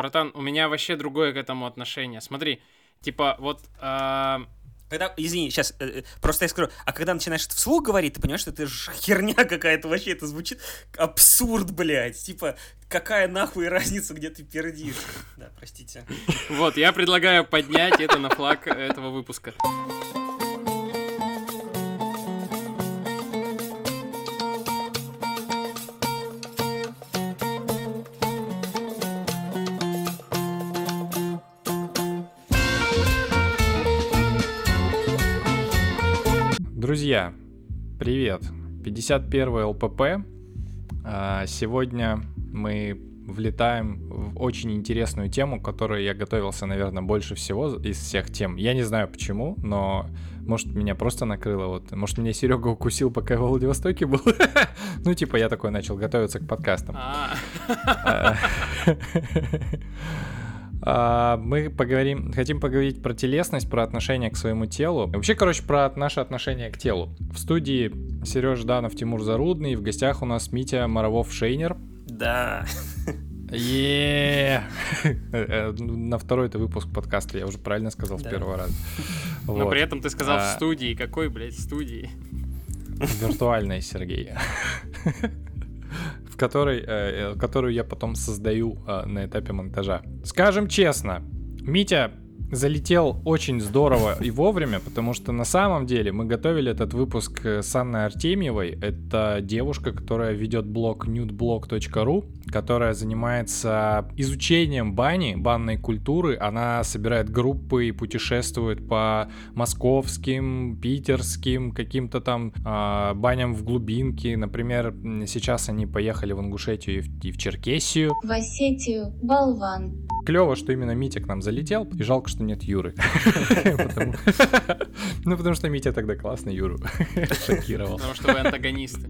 Братан, у меня вообще другое к этому отношение. Смотри, типа, вот... А... Когда, извини, сейчас, э, э, просто я скажу, а когда начинаешь это вслух говорить, ты понимаешь, что это же херня какая-то вообще, это звучит абсурд, блядь. Типа, какая нахуй разница, где ты пердишь? Да, простите. Вот, я предлагаю поднять это на флаг этого выпуска. Друзья, привет! 51 ЛПП. А, сегодня мы влетаем в очень интересную тему, которую я готовился, наверное, больше всего из всех тем. Я не знаю почему, но может меня просто накрыло. Вот, может меня Серега укусил, пока я в Владивостоке был. ну, типа, я такой начал готовиться к подкастам. А. Мы поговорим, хотим поговорить про телесность, про отношение к своему телу. Вообще, короче, про наше отношение к телу. В студии Сереж Данов, Тимур Зарудный, в гостях у нас Митя Моровов-Шейнер. Да. е На второй это выпуск подкаста, я уже правильно сказал с первого раза. Но при этом ты сказал в а. студии. Какой, блядь, студии? Виртуальной, Сергей в которой, э, которую я потом создаю э, на этапе монтажа. Скажем честно, Митя залетел очень здорово и вовремя, потому что на самом деле мы готовили этот выпуск с Анной Артемьевой. Это девушка, которая ведет блог nudeblog.ru, которая занимается изучением бани, банной культуры. Она собирает группы и путешествует по московским, питерским, каким-то там э, баням в глубинке. Например, сейчас они поехали в Ингушетию и в, и в Черкесию. В Осетию, болван. Клево, что именно Митя к нам залетел, и жалко, что нет Юры. Ну, потому что Митя тогда классно Юру шокировал. Потому что вы антагонисты.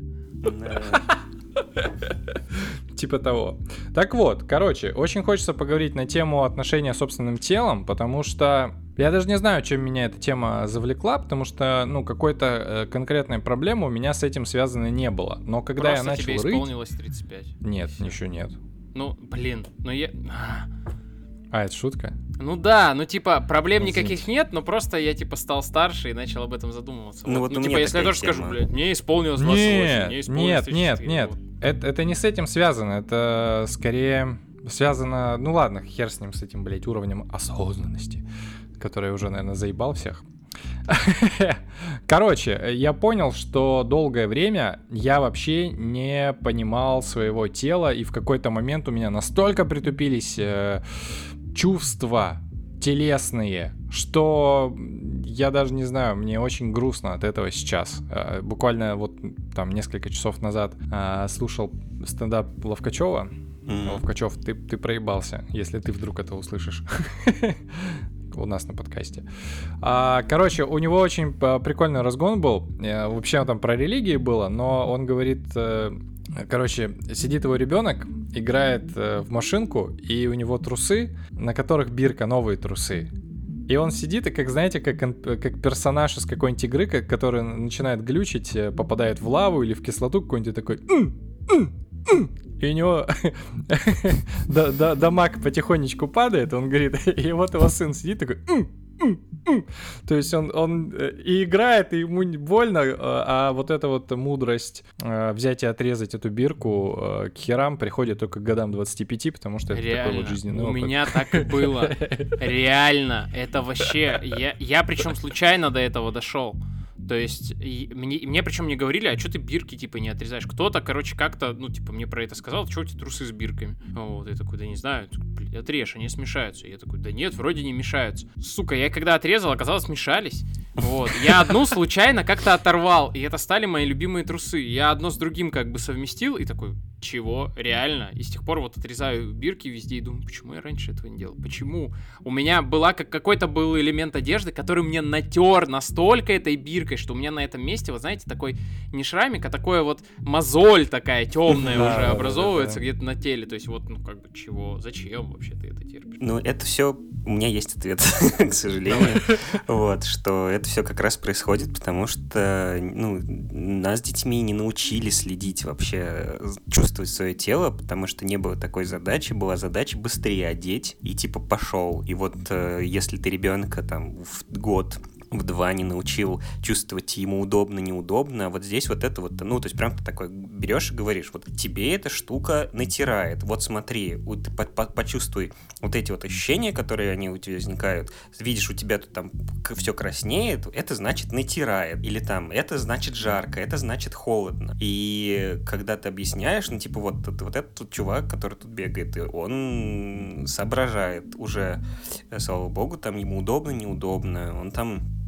Типа того. Так вот, короче, очень хочется поговорить на тему отношения с собственным телом, потому что я даже не знаю, чем меня эта тема завлекла, потому что, ну, какой-то э, конкретной проблемы у меня с этим связано не было. Но когда Просто я начал тебе рыть... исполнилось 35. Нет, еще нет. Ну, блин, ну я... А, это шутка? Ну да, ну типа проблем никаких нет, но просто я типа стал старше и начал об этом задумываться. Ну, вот, вот ну типа, если я тоже тема. скажу, блядь, мне исполнилось 28, нет, мне исполнилось Нет, нет, нет. Вот. Это, это не с этим связано, это скорее связано, ну ладно, хер с ним, с этим, блядь, уровнем осознанности, который уже, наверное, заебал всех. Короче, я понял, что долгое время я вообще не понимал своего тела, и в какой-то момент у меня настолько притупились э, чувства телесные, что я даже не знаю, мне очень грустно от этого сейчас. Э, буквально вот там несколько часов назад э, слушал стендап Ловкачева. Mm-hmm. Ловкачев, ты, ты проебался, если ты вдруг это услышишь у нас на подкасте. А, короче, у него очень э, прикольный разгон был. Вообще там про религии было, но он говорит, короче, сидит его ребенок, играет в машинку, и у него трусы, на которых бирка, новые трусы. И он сидит, и как, знаете, как, как персонаж из какой-нибудь игры, который начинает глючить, э, попадает в лаву или в кислоту какой-нибудь такой... И у него дамаг потихонечку падает, он говорит, и вот его сын сидит такой... То есть он, он э, и играет, и ему больно, а, а вот эта вот мудрость э, взять и отрезать эту бирку к херам приходит только к годам 25, потому что это Реально, такой вот жизненный у опыт. меня так и было. Реально, это вообще... Я, я причем случайно до этого дошел. То есть, мне, мне причем не говорили, а что ты бирки, типа, не отрезаешь? Кто-то, короче, как-то, ну, типа, мне про это сказал, что у тебя трусы с бирками? Вот, я такой, да не знаю, отрежь, они смешаются. Я такой, да нет, вроде не мешаются. Сука, я когда отрезал, оказалось, смешались. Вот, я одну случайно как-то оторвал, и это стали мои любимые трусы. Я одно с другим как бы совместил, и такой, чего? Реально? И с тех пор вот отрезаю бирки везде и думаю, почему я раньше этого не делал? Почему? У меня была как какой-то был элемент одежды, который мне натер настолько этой биркой, что у меня на этом месте, вот знаете, такой не шрамик, а такое вот мозоль такая темная уже образовывается где-то на теле. То есть вот, ну как бы чего? Зачем вообще ты это терпишь? Ну это все, у меня есть ответ, к сожалению. Вот, что это все как раз происходит, потому что, ну, нас детьми не научили следить вообще, чувствовать чувствовать свое тело, потому что не было такой задачи, была задача быстрее одеть и типа пошел. И вот э, если ты ребенка там в год в два не научил чувствовать ему удобно, неудобно. А вот здесь вот это вот, ну, то есть прям ты такой берешь и говоришь, вот тебе эта штука натирает. Вот смотри, вот по по почувствуй вот эти вот ощущения, которые они у тебя возникают. Видишь, у тебя тут там все краснеет, это значит натирает. Или там, это значит жарко, это значит холодно. И когда ты объясняешь, ну, типа, вот, вот этот тут чувак, который тут бегает, он соображает уже, слава богу, там ему удобно, неудобно. Он там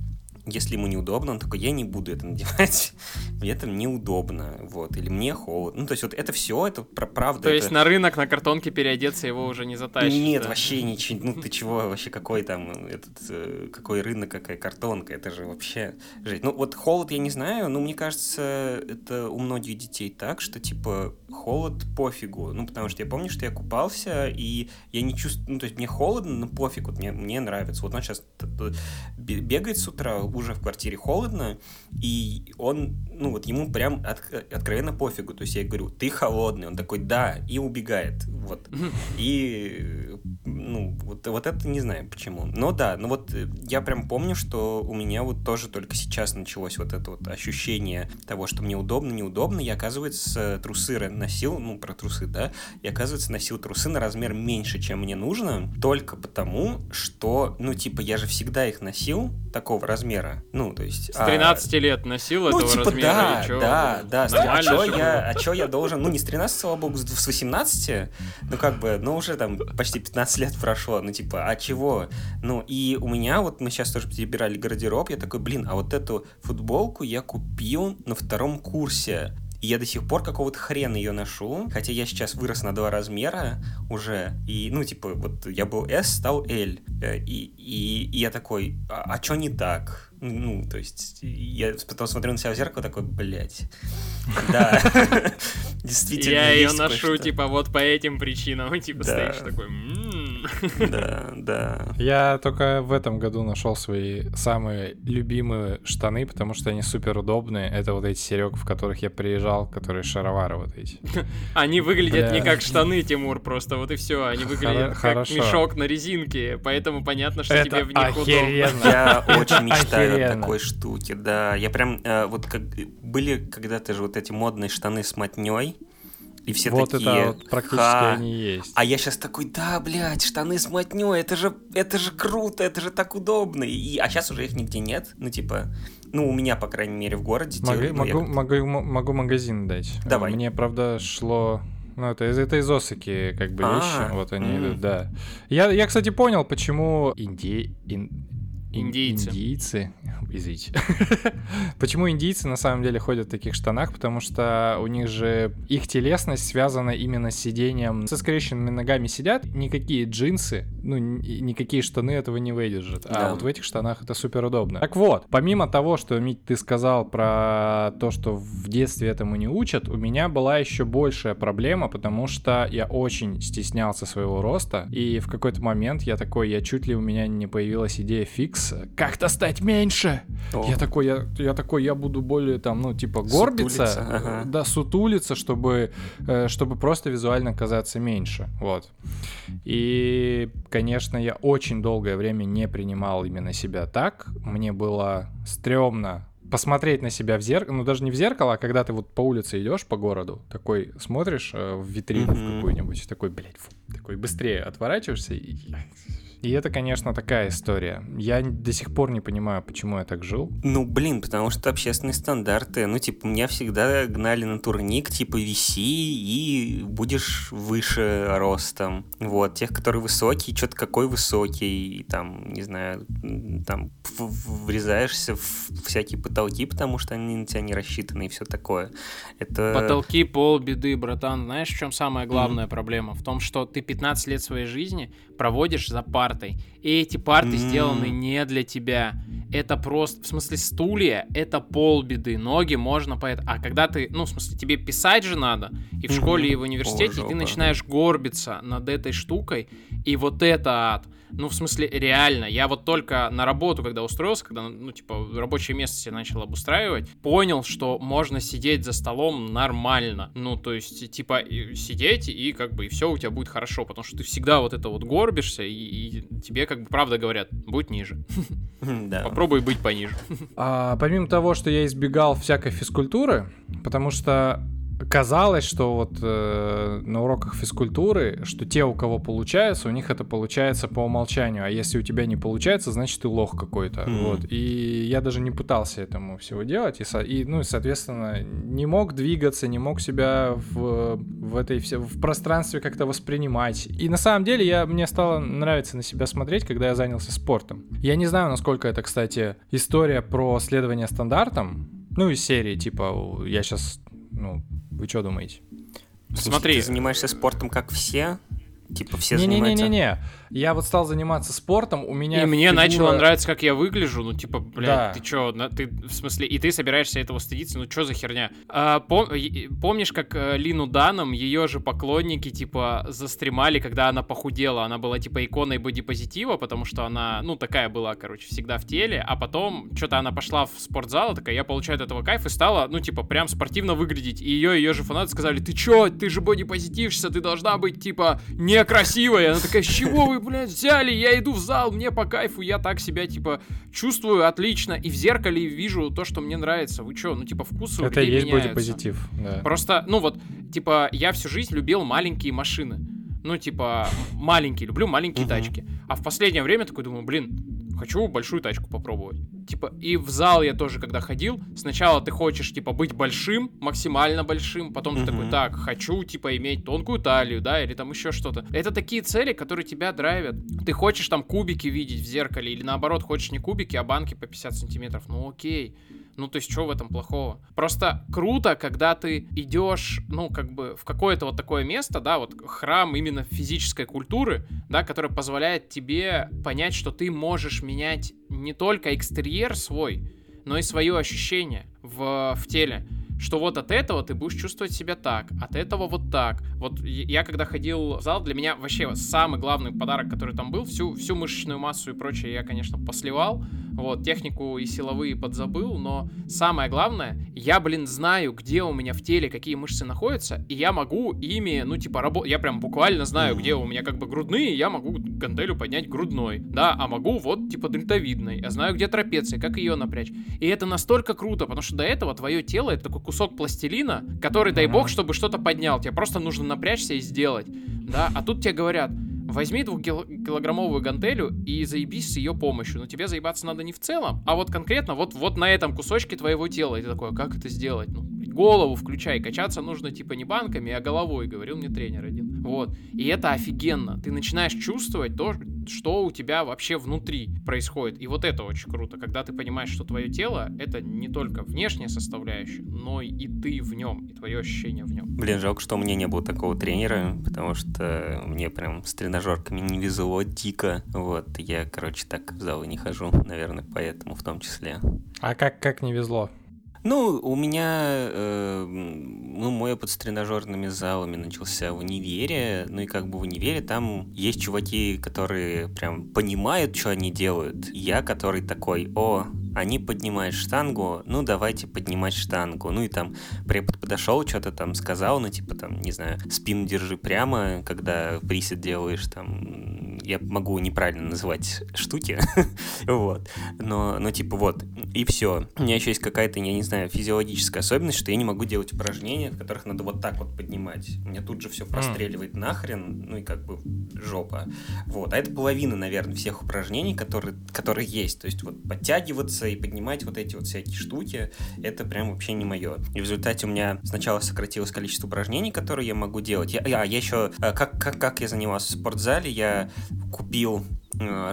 если ему неудобно, он такой, я не буду это надевать, мне там неудобно, вот, или мне холодно. Ну, то есть вот это все, это правда. То это... есть на рынок на картонке переодеться его уже не затащишь? Нет, да? вообще ничего, ну ты чего, вообще какой там, этот, э, какой рынок, какая картонка, это же вообще жить. Ну вот холод я не знаю, но мне кажется, это у многих детей так, что типа холод пофигу, ну потому что я помню, что я купался, и я не чувствую, ну то есть мне холодно, но пофиг, вот мне, мне нравится. Вот он сейчас бегает с утра, уже в квартире холодно, и он, ну вот ему прям от, откровенно пофигу. То есть я говорю, ты холодный. Он такой, да, и убегает. Вот. И, ну, вот, вот это не знаю почему. Но да, ну вот я прям помню, что у меня вот тоже только сейчас началось вот это вот ощущение того, что мне удобно, неудобно. Я, оказывается, трусы носил, ну, про трусы, да, я, оказывается, носил трусы на размер меньше, чем мне нужно, только потому, что, ну, типа, я же всегда их носил такого размера, размера. Ну, то есть... С 13 а... лет носил ну, этого типа, размера? Да, чё? да, да. А что я, а чё я должен... Ну, не с 13, слава богу, с 18, ну, как бы, ну, уже там почти 15 лет прошло, ну, типа, а чего? Ну, и у меня вот, мы сейчас тоже перебирали гардероб, я такой, блин, а вот эту футболку я купил на втором курсе. И я до сих пор какого-то хрена ее ношу, хотя я сейчас вырос на два размера уже, и, ну, типа, вот я был S, стал L, э, и, и, и я такой, а, а что не так? Ну, то есть, я потом смотрю на себя в зеркало, такой, блядь. Да, действительно. Я ее ношу, типа, вот по этим причинам. Типа стоишь такой, Да, да. Я только в этом году нашел свои самые любимые штаны, потому что они супер удобные. Это вот эти серег, в которых я приезжал, которые шаровары вот эти. Они выглядят не как штаны, Тимур, просто вот и все. Они выглядят как мешок на резинке, поэтому понятно, что тебе в них удобно. Я очень мечтаю Охеренно. такой штуки, да. Я прям, э, вот как были когда-то же вот эти модные штаны с мотней, и все вот такие, это вот практически они есть. А я сейчас такой, да, блядь, штаны с мотней, это же, это же круто, это же так удобно. И, а сейчас уже их нигде нет. Ну, типа, ну, у меня, по крайней мере, в городе. Могу, те, могу, я... могу, могу магазин дать. Давай. Мне, правда, шло ну, это, это из Осаки, как бы, вещи. А, вот они идут, да. Я, я, кстати, понял, почему инди... Ин... Индийцы. Индийцы. Извините. Почему индийцы на самом деле ходят в таких штанах? Потому что у них же их телесность связана именно с сидением. Со скрещенными ногами сидят, никакие джинсы, ну, никакие штаны этого не выдержат. А да. вот в этих штанах это супер удобно. Так вот, помимо того, что, Мить, ты сказал про то, что в детстве этому не учат, у меня была еще большая проблема, потому что я очень стеснялся своего роста, и в какой-то момент я такой, я чуть ли у меня не появилась идея фикс, как-то стать меньше. О. Я такой, я, я такой, я буду более там, ну, типа, горбиться, сутулиться, ага. да, сутулиться, чтобы, э, чтобы просто визуально казаться меньше, вот. И, конечно, я очень долгое время не принимал именно себя так. Мне было стрёмно посмотреть на себя в зеркало, ну даже не в зеркало, а когда ты вот по улице идешь по городу, такой смотришь э, в витрину mm-hmm. какую-нибудь, такой, блядь, фу, такой быстрее отворачиваешься и и это, конечно, такая история. Я до сих пор не понимаю, почему я так жил. Ну, блин, потому что общественные стандарты. Ну, типа, меня всегда гнали на турник, типа, виси и будешь выше ростом. Вот, тех, которые высокие, что-то какой высокий, и там, не знаю, там врезаешься в всякие потолки, потому что они на тебя не рассчитаны и все такое. Это... Потолки пол беды, братан. Знаешь, в чем самая главная mm-hmm. проблема? В том, что ты 15 лет своей жизни проводишь за партой. И эти парты mm. сделаны не для тебя. Это просто, в смысле, стулья, это полбеды. Ноги можно поэтому. А когда ты, ну, в смысле, тебе писать же надо, и в школе, и в университете, О, и ты начинаешь горбиться над этой штукой, и вот это ад. Ну, в смысле, реально. Я вот только на работу, когда устроился, когда, ну, типа, рабочее место себе начал обустраивать, понял, что можно сидеть за столом нормально. Ну, то есть, типа, сидеть, и как бы, и все у тебя будет хорошо, потому что ты всегда вот это вот горбишься, и, и тебе, как бы, правда говорят, будь ниже. Да. Попробуй быть пониже. А, помимо того, что я избегал всякой физкультуры, потому что казалось, что вот э, на уроках физкультуры, что те, у кого получается, у них это получается по умолчанию, а если у тебя не получается, значит ты лох какой-то. Мгм. Вот. И я даже не пытался этому всего делать, и, и, ну, и, соответственно, не мог двигаться, не мог себя в, в этой все, в пространстве как-то воспринимать. И на самом деле я, мне стало нравиться на себя смотреть, когда я занялся спортом. Я не знаю, насколько это, кстати, история про следование стандартам, ну, из серии, типа, я сейчас, ну, вы что думаете? Смотри. Ты занимаешься спортом, как все? Типа все занимаются... Не-не-не-не-не. Я вот стал заниматься спортом, у меня И мне фигура- начало нравиться, как я выгляжу. Ну, типа, блядь, Да. ты чё, на- ты, в смысле, и ты собираешься этого стыдиться? Ну, чё за херня? А, пом- помнишь, как э, Лину Даном, ее же поклонники, типа, застремали, когда она похудела? Она была, типа, иконой бодипозитива, потому что она, ну, такая была, короче, всегда в теле. А потом, что-то она пошла в спортзал, и такая, я получаю от этого кайф, и стала, ну, типа, прям спортивно выглядеть. И ее, ее же фанаты сказали, ты чё, ты же бодипозитивщица, ты должна быть, типа, некрасивая. Она такая, с чего вы, блядь, взяли? Я иду в зал, мне по кайфу, я так себя, типа, чувствую отлично. И в зеркале вижу то, что мне нравится. Вы чё, ну, типа, вкусы Это и есть меняются. бодипозитив, да. Просто, ну вот, типа, я всю жизнь любил маленькие машины. Ну, типа, маленькие, люблю маленькие тачки. А в последнее время такой думаю, блин, хочу большую тачку попробовать. Типа, и в зал я тоже, когда ходил, сначала ты хочешь, типа, быть большим, максимально большим, потом ты такой, так, хочу, типа, иметь тонкую талию, да, или там еще что-то. Это такие цели, которые тебя драйвят. Ты хочешь там кубики видеть в зеркале, или наоборот, хочешь не кубики, а банки по 50 сантиметров. Ну, окей. Ну, то есть, что в этом плохого? Просто круто, когда ты идешь, ну, как бы, в какое-то вот такое место, да, вот храм именно физической культуры, да, который позволяет тебе понять, что ты можешь менять не только экстерьер свой, но и свое ощущение в, в теле. Что вот от этого ты будешь чувствовать себя так, от этого вот так. Вот я когда ходил в зал, для меня вообще самый главный подарок, который там был, всю, всю мышечную массу и прочее я, конечно, посливал. Вот, технику и силовые подзабыл, но самое главное, я, блин, знаю, где у меня в теле какие мышцы находятся, и я могу ими, ну, типа, работать. Я прям буквально знаю, где у меня как бы грудные, я могу гантелю поднять грудной, да, а могу вот, типа, дельтовидной. Я знаю, где трапеция, как ее напрячь. И это настолько круто, потому что до этого твое тело это такой кусок пластилина, который, дай бог, чтобы что-то поднял. Тебе просто нужно напрячься и сделать. Да, а тут тебе говорят, возьми двухкилограммовую гантелю и заебись с ее помощью. Но тебе заебаться надо не в целом, а вот конкретно вот, вот на этом кусочке твоего тела. И ты такой, а как это сделать? Ну, голову включай. Качаться нужно типа не банками, а головой, говорил мне тренер один. Вот. И это офигенно. Ты начинаешь чувствовать то, что у тебя вообще внутри происходит. И вот это очень круто, когда ты понимаешь, что твое тело это не только внешняя составляющая, но и ты в нем, и твое ощущение в нем. Блин, жалко, что у меня не было такого тренера, потому что мне прям с тренажерками не везло дико. Вот, я, короче, так в залы не хожу, наверное, поэтому в том числе. А как, как не везло? Ну, у меня, э, ну, мой опыт с тренажерными залами начался в универе, ну и как бы в универе там есть чуваки, которые прям понимают, что они делают. Я, который такой, о, они поднимают штангу, ну давайте поднимать штангу. Ну и там препод подошел, что-то там сказал, ну типа там, не знаю, спину держи прямо, когда присед делаешь, там, я могу неправильно называть штуки, вот, но, но типа вот, и все. У меня еще есть какая-то, я не знаю, физиологическая особенность, что я не могу делать упражнения, в которых надо вот так вот поднимать. Меня тут же все простреливает нахрен, ну и как бы жопа. Вот, а это половина, наверное, всех упражнений, которые, которые есть. То есть вот подтягиваться и поднимать вот эти вот всякие штуки, это прям вообще не мое. И в результате у меня сначала сократилось количество упражнений, которые я могу делать. Я, а, я еще, э, как, как, как я занимался в спортзале, я купил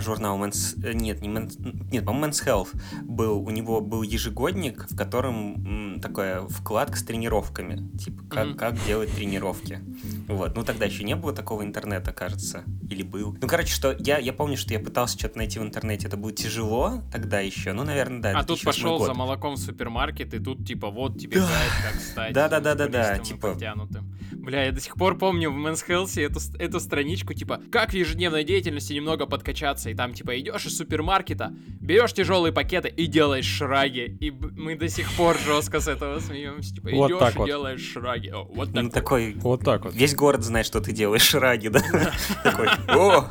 журнал Men's... э, Нет, не Men's... Нет, по-моему, Men's Health был. У него был ежегодник, в котором м, такая вкладка с тренировками. Типа, как, Мгм. как делать тренировки. Вот. Ну, тогда еще не было такого интернета, кажется. Или был. Ну, короче, что я, я помню, что я пытался что-то найти в интернете. Это было тяжело тогда еще. Ну, наверное, да. а тут 2008 пошел год. за молоком в супермаркет, и тут типа вот тебе Да. гайд, как стать Да-да-да-да-да, типа- подтянутым. Бля, я до сих пор помню в Men's Health эту, эту страничку, типа, как в ежедневной деятельности немного подкачаться, и там, типа, идешь из супермаркета, берешь тяжелые пакеты и делаешь шраги, и мы до сих пор жестко с этого смеемся, типа, Вот идешь так и вот. делаешь шраги. О, вот Ну, так. такой, Вот так вот. весь город знает, что ты делаешь шраги, да? Такой, о,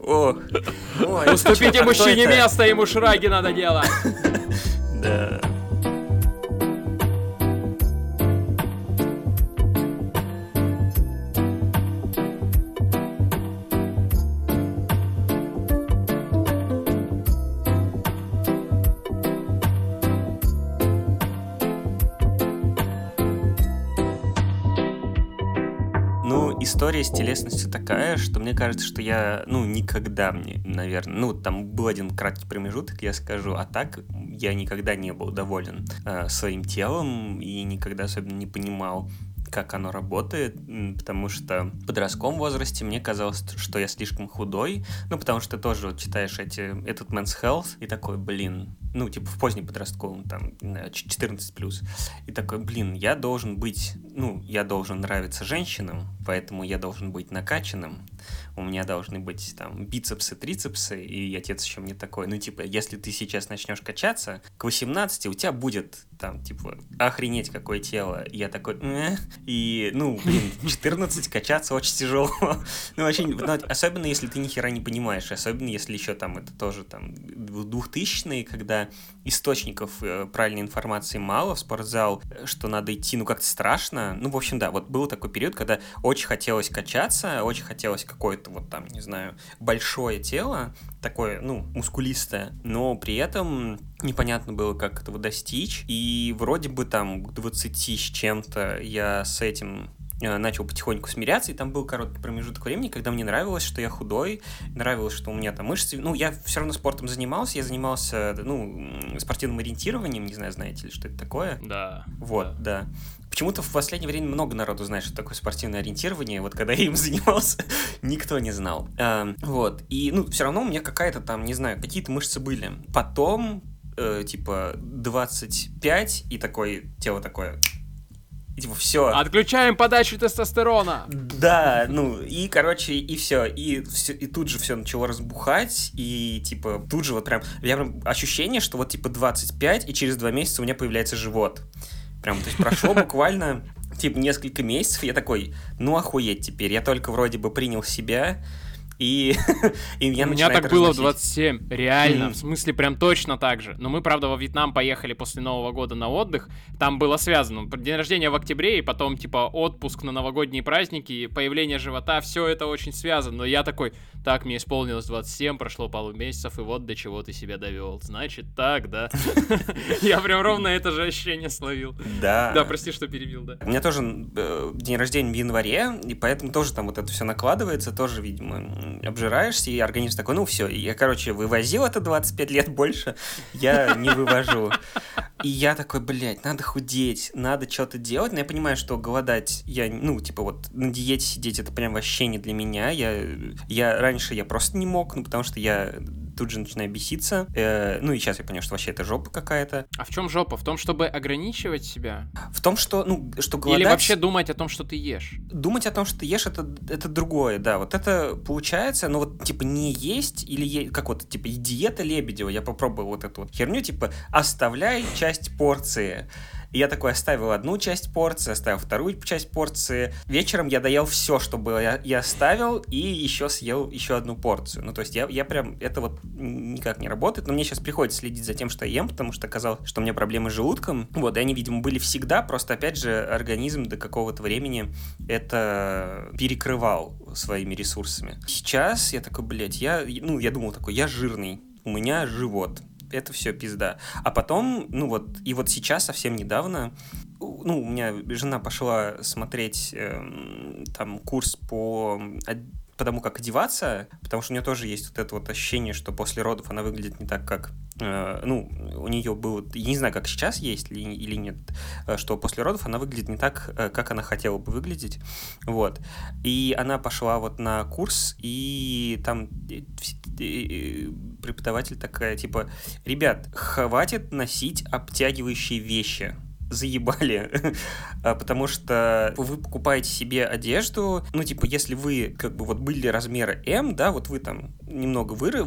о, Уступите мужчине это?» место, ему шраги надо делать. Да. История с телесностью такая, что мне кажется, что я, ну, никогда мне, наверное, ну, там был один краткий промежуток, я скажу, а так я никогда не был доволен э, своим телом и никогда особенно не понимал, как оно работает, потому что в подростковом возрасте мне казалось, что я слишком худой, ну, потому что тоже вот читаешь эти, этот Men's Health и такой, блин, ну, типа в позднем подростковом, там, не знаю, 14 плюс, и такой, блин, я должен быть, ну, я должен нравиться женщинам, поэтому я должен быть накачанным, у меня должны быть там бицепсы, трицепсы, и отец еще мне такой, ну, типа, если ты сейчас начнешь качаться, к 18 у тебя будет там, типа, охренеть какое тело. И я такой, «Э?» и, ну, блин, 14 качаться очень тяжело. ну, вообще, ну, особенно если ты ни хера не понимаешь, особенно если еще там это тоже там 2000-е, когда источников э, правильной информации мало в спортзал, э, что надо идти, ну, как-то страшно. Ну, в общем, да, вот был такой период, когда очень хотелось качаться, очень хотелось какое-то вот там, не знаю, большое тело, такое, ну, мускулистое, но при этом непонятно было, как этого достичь, и вроде бы там к 20 с чем-то я с этим начал потихоньку смиряться, и там был короткий промежуток времени, когда мне нравилось, что я худой, нравилось, что у меня там мышцы, ну, я все равно спортом занимался, я занимался, ну, спортивным ориентированием, не знаю, знаете ли, что это такое? Да. Вот, да. Почему-то в последнее время много народу знает, что такое спортивное ориентирование. Вот когда я им занимался, никто не знал. Эм, вот. И, ну, все равно у меня какая-то там, не знаю, какие-то мышцы были. Потом, э, типа, 25, и такое, тело такое... И, типа, все. Отключаем подачу тестостерона. Да, ну и, короче, и все, и все, и тут же все начало разбухать, и типа тут же вот прям, я прям ощущение, что вот типа 25, и через два месяца у меня появляется живот. Прям, то есть прошло буквально типа несколько месяцев, я такой, ну охуеть теперь, я только вроде бы принял себя, и, и меня У меня так было в разносить. 27, реально, Мгм. в смысле прям точно так же. Но мы, правда, во Вьетнам поехали после Нового года на отдых, там было связано. День рождения в октябре, и потом, типа, отпуск на новогодние праздники, и появление живота, все это очень связано. Но я такой, так, мне исполнилось 27, прошло пару месяцев, и вот до чего ты себя довел. Значит, так, да? Я прям ровно это же ощущение словил. Да. Да, прости, что перебил, да. У меня тоже э, день рождения в январе, и поэтому тоже там вот это все накладывается, тоже, видимо, обжираешься, и организм такой, ну все, я, короче, вывозил это 25 лет больше, я не вывожу. И я такой, блядь, надо худеть, надо что-то делать, но я понимаю, что голодать, я, ну, типа вот на диете сидеть, это прям вообще не для меня, я, я раньше я просто не мог, ну, потому что я тут же начинаю беситься, Э, ну, и сейчас я понял, что вообще это жопа какая-то. А в чем жопа? В том, чтобы ограничивать себя? В том, что, ну, что голодать... Или вообще думать о том, что ты ешь? думать о том, что ты ешь, это, это другое, да. Вот это получается, ну вот, типа, не есть, или е- как вот, типа, диета Лебедева, я попробовал вот эту вот херню, типа, оставляй часть порции. Я такой оставил одну часть порции, оставил вторую часть порции. Вечером я доел все, что было, я, я оставил, и еще съел еще одну порцию. Ну, то есть я, я прям, это вот никак не работает, но мне сейчас приходится следить за тем, что я ем, потому что оказалось, что у меня проблемы с желудком. Вот, и они, видимо, были всегда, просто, опять же, организм до какого-то времени это перекрывал своими ресурсами. Сейчас я такой, блядь, я, ну, я думал такой, я жирный, у меня живот, это все пизда. А потом, ну вот, и вот сейчас, совсем недавно, ну, у меня жена пошла смотреть эм, там курс по од- по тому, как одеваться, потому что у нее тоже есть вот это вот ощущение, что после родов она выглядит не так, как... э, ну, у нее было... Я не знаю, как сейчас есть ли, или нет, э, что после родов она выглядит не так, э, как она хотела бы выглядеть. Вот. И она пошла вот на курс, и там э, преподаватель такая, типа, ребят, хватит носить обтягивающие вещи. Заебали, А, потому что вы покупаете себе одежду, ну, типа, если вы, как бы, вот были размера М, да, вот вы там немного выры,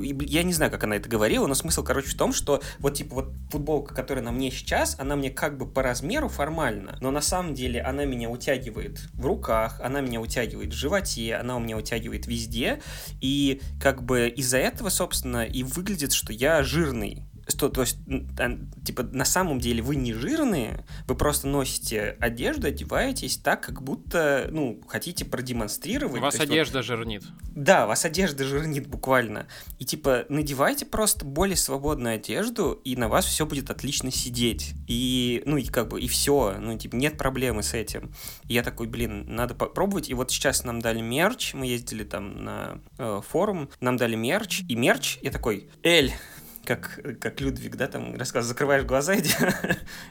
я не знаю, как она это говорила, но смысл, короче, в том, что вот, типа, вот футболка, которая на мне сейчас, она мне как бы по размеру формально, но на самом деле она меня утягивает в руках, она меня утягивает в животе, она у меня утягивает везде, и как бы из-за этого, собственно, и выглядит, что я жирный. Что, то есть, а, типа, на самом деле вы не жирные, вы просто носите одежду, одеваетесь так, как будто, ну, хотите продемонстрировать. Вас То есть, вот- одежда жирнит. да, вас одежда жирнит буквально. И типа, надевайте просто более свободную одежду, и на вас все будет отлично сидеть. И, ну, и как бы, и все. Ну, типа, нет проблемы с этим. И я такой, блин, надо попробовать. И вот сейчас нам дали мерч, мы ездили там на э, форум, нам дали мерч, и мерч, я такой, L, как, как Людвиг, да, там рассказывает, закрываешь глаза, и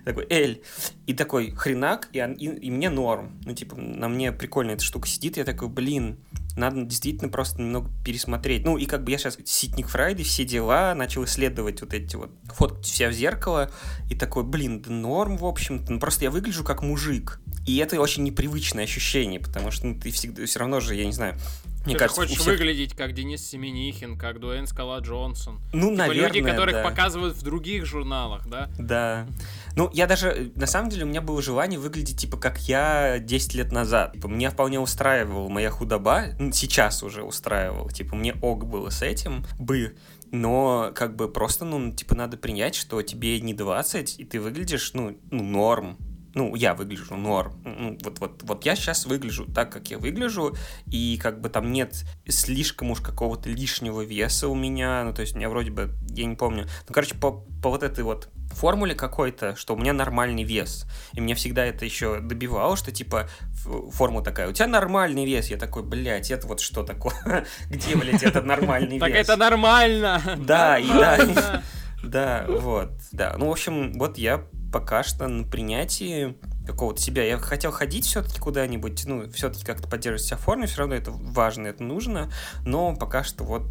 такой, L, и такой, хренак, и, и, и мне норм. Ну, типа, на мне прикольно эта штука сидит, я такой, блин, надо действительно просто немного пересмотреть. Ну, и как бы я сейчас Ситник Friday, все дела, начал исследовать вот эти вот, фоткать себя в зеркало, и такой, блин, да норм, в общем-то, ну, просто я выгляжу как мужик. И это очень непривычное ощущение, потому что ну, ты всегда все равно же, я не знаю, мне Ты же кажется, хочешь всех- выглядеть как Денис Семенихин, как Дуэйн Скала Джонсон. Ну, Типа наверное, люди, которых да. показывают в других журналах, да? Да. Ну, я даже, на самом деле, у меня было желание выглядеть, типа, как я 10 лет назад. Типа, меня вполне устраивала моя худоба, ну, сейчас уже устраивал, типа, мне ок было с этим, бы, но, как бы, просто, ну, типа, надо принять, что тебе не 20, и ты выглядишь, ну, ну норм. Ну, я выгляжу норм. Ну, вот, вот, вот я сейчас выгляжу так, как я выгляжу, и как бы там нет слишком уж какого-то лишнего веса у меня. Ну, то есть у меня вроде бы, я не помню. Ну, короче, по, по вот этой вот формуле какой-то, что у меня нормальный вес. И меня всегда это еще добивало, что типа ф- формула такая, у тебя нормальный вес. Я такой, блядь, это вот что такое? Где, блядь, этот нормальный Так вес? это нормально! Да, и да. Да, вот, да. Ну, в общем, вот я пока что на принятии какого-то себя. Я хотел ходить все-таки куда-нибудь, ну, все-таки как-то поддерживать себя в форме, все равно это важно, это нужно, но пока что вот,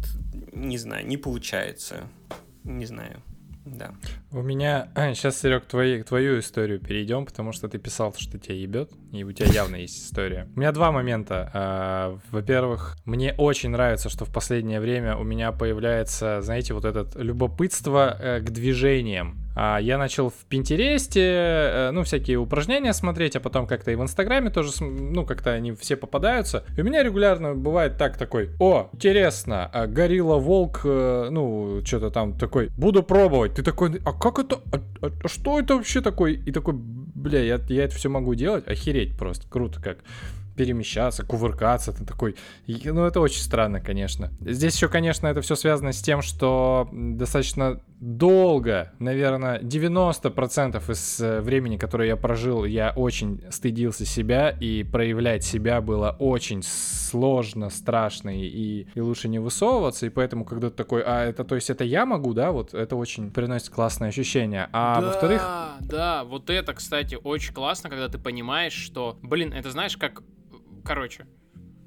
не знаю, не получается. Не знаю, да. У меня... сейчас, Серег, твои, твою историю перейдем, потому что ты писал, что тебя ебет, и у тебя явно есть история. У меня два момента. А, Во-первых, мне очень нравится, что в последнее время у меня появляется, знаете, вот это любопытство э, к движениям. А, Я начал в Пинтересте, э, ну, всякие упражнения смотреть, а потом как-то и в Инстаграме тоже, ну, как-то они все попадаются. И у меня регулярно бывает так такой, о, интересно, горилла, волк, э, ну, что-то там такой, буду пробовать. Ты такой, а как это, а, а- а что это вообще такое? И такой, бля, я, я это все могу делать? Охереть просто, круто как перемещаться, кувыркаться, ты такой, ну это очень странно, конечно. Здесь еще, конечно, это все связано с тем, что достаточно долго, наверное, 90% из э, времени, которое я прожил, я очень стыдился себя, и проявлять себя было очень сложно, страшно, и, и лучше не высовываться, и поэтому, когда ты такой, а это, то есть это я могу, да, вот это очень приносит классное ощущение. А да, во-вторых, Да, вот это, кстати, очень классно, когда ты понимаешь, что, блин, это знаешь, как, короче,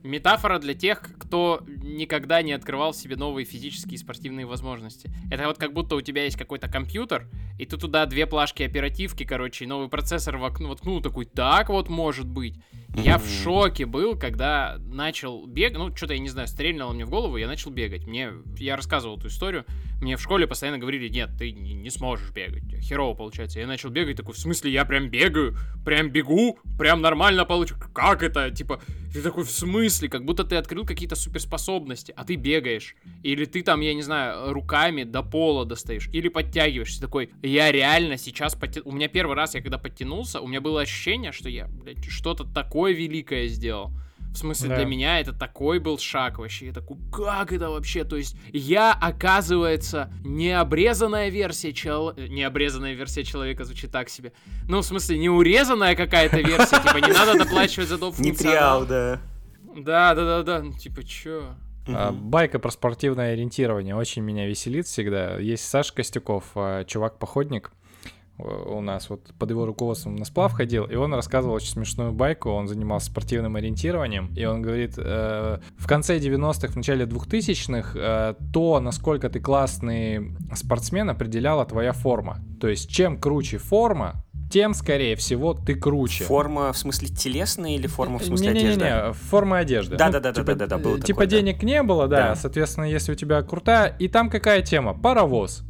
метафора для тех, кто никогда не открывал в себе новые физические и спортивные возможности. Это вот как будто у тебя есть какой-то компьютер, и ты туда две плашки оперативки, короче, и новый процессор вокну- воткнул, такой, так вот может быть. Я в шоке был, когда начал бегать, ну, что-то, я не знаю, стрельнуло мне в голову, я начал бегать. Мне, я рассказывал эту историю, мне в школе постоянно говорили, нет, ты не, сможешь бегать, херово получается. Я начал бегать, такой, в смысле, я прям бегаю, прям бегу, прям нормально получается. Как это? Типа, ты такой, в смысле? Как будто ты открыл какие-то суперспособности, а ты бегаешь. Или ты там, я не знаю, руками до пола достаешь, или подтягиваешься. Такой, я реально сейчас подтя... У меня первый раз, я когда подтянулся, у меня было ощущение, что я, блядь, что-то такое великое сделал. В смысле, Да. для меня это такой был шаг вообще. Я такой, как это вообще? То есть я, оказывается, не обрезанная версия человека... Не обрезанная версия человека звучит так себе. Ну, в смысле, не урезанная какая-то версия. Типа, не надо доплачивать за доп. Не триал, да. Да, да, да, да. Ну, типа, чё? Мгм. Байка про спортивное ориентирование очень меня веселит всегда. Есть Саша Костюков, а, чувак-походник. У нас вот под его руководством на сплав ходил, и он рассказывал очень смешную байку, он занимался спортивным ориентированием, и он говорит, э, в конце 90-х, в начале 2000-х, э, то, насколько ты классный спортсмен, определяла твоя форма. То есть, чем круче форма, тем, скорее всего, ты круче. Форма в смысле телесная или форма в смысле не, не, одежды? Не, не, форма одежды. Да, Ну, да, да, типа, да, да, да, было э, такое, Типа да. денег не было, да, Да. соответственно, если у тебя крутая, и там какая тема? Паровоз.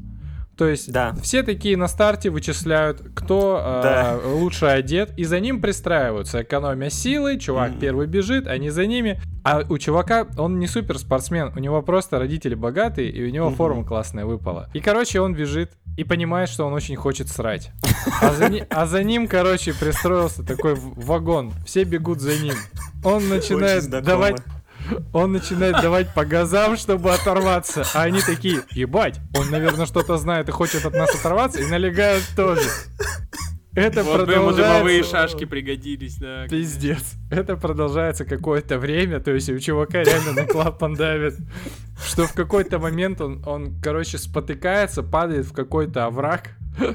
То есть Да. все такие на старте вычисляют, кто э, Да. лучше одет, и за ним пристраиваются. Экономия силы, чувак Мгм. первый бежит, они за ними. А у чувака, он не супер спортсмен, у него просто родители богатые, и у него Мгм. форма классная выпала. И, короче, он бежит и понимает, что он очень хочет срать. А за, ни- а за ним, короче, пристроился такой вагон. Все бегут за ним. Он начинает давать он начинает давать по газам, чтобы оторваться. А они такие, ебать, он, наверное, что-то знает и хочет от нас оторваться, и налегают тоже. Это Вот ему дымовые продолжается... шашки пригодились, да. Пиздец. Это продолжается какое-то время, то есть у чувака реально на клапан давит, что в какой-то момент он, он, короче, спотыкается, падает в какой-то овраг.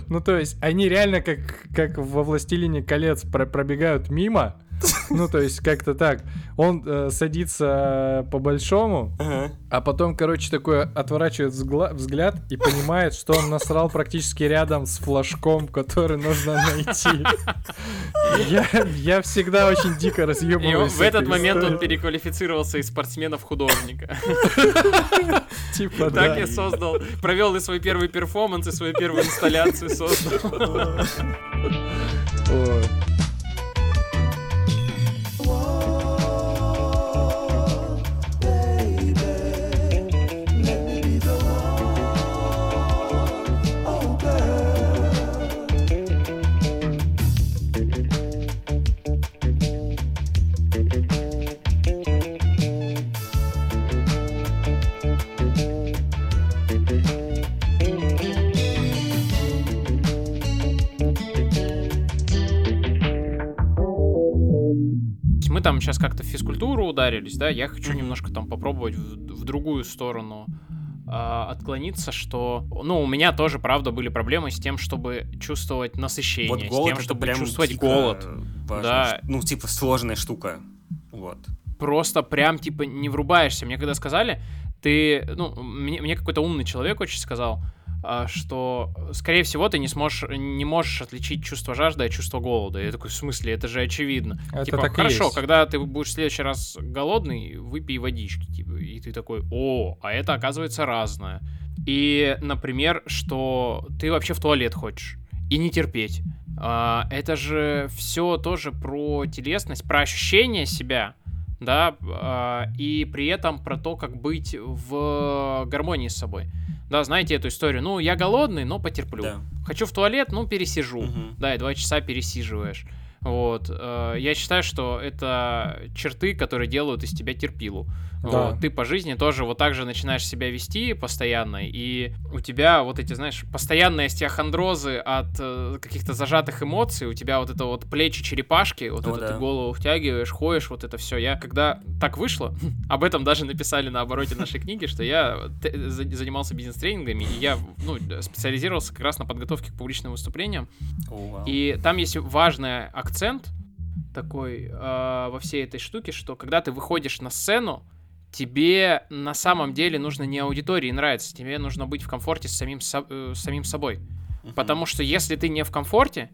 Ну, то есть они реально как, как во «Властелине колец» про- пробегают мимо, ну, то есть как-то так. Он э, садится по-большому, Ага. а потом, короче, такой отворачивает взгла- взгляд и понимает, что он насрал практически рядом с флажком, который нужно найти. Я, я всегда очень дико И разъебываюсь. в с этот момент он историей. переквалифицировался из спортсмена в художника. Типа, Так я создал, провел и свой первый перформанс, и свою первую инсталляцию создал. Ой. Ударились, да, я хочу немножко там попробовать в, в другую сторону а, отклониться, что, ну, у меня тоже, правда, были проблемы с тем, чтобы чувствовать насыщение, Вот с голод тем, это чтобы чувствовать дико голод. важно. Да. Ну, типа, сложная штука. Вот. просто прям типа не врубаешься. Мне когда сказали, ты, ну, мне, мне какой-то умный человек очень сказал, что, скорее всего, ты не сможешь, не можешь отличить чувство жажды от чувства голода. Я такой, в смысле, это же очевидно. Это типа, так хорошо, есть. когда ты будешь в следующий раз голодный, выпей водички, типа, и ты такой, о, а это оказывается разное. И, например, что ты вообще в туалет хочешь и не терпеть. А, это же все тоже про телесность, про ощущение себя, да, а, и при этом про то, как быть в гармонии с собой. Да, знаете эту историю? Ну, я голодный, но потерплю. Да. Хочу в туалет, ну, пересижу. Мгм. Да, и два часа пересиживаешь. Вот. э, Я считаю, что это черты, которые делают из тебя терпилу. Да. Вот. Ты по жизни тоже вот так же начинаешь себя вести постоянно, и у тебя вот эти, знаешь, постоянные остеохондрозы от э, каких-то зажатых эмоций, у тебя вот это вот плечи черепашки, вот О, это да. ты голову втягиваешь, ходишь, вот это все. Я когда так вышло, об этом даже написали на обороте нашей книги, что я т- за- занимался бизнес-тренингами, и я ну, специализировался как раз на подготовке к публичным выступлениям, вау. и там есть важный акцент такой э, во всей этой штуке, что когда ты выходишь на сцену, тебе на самом деле нужно не аудитории нравиться, тебе нужно быть в комфорте с самим, со- э, самим собой. Мгм. Потому что если ты не в комфорте,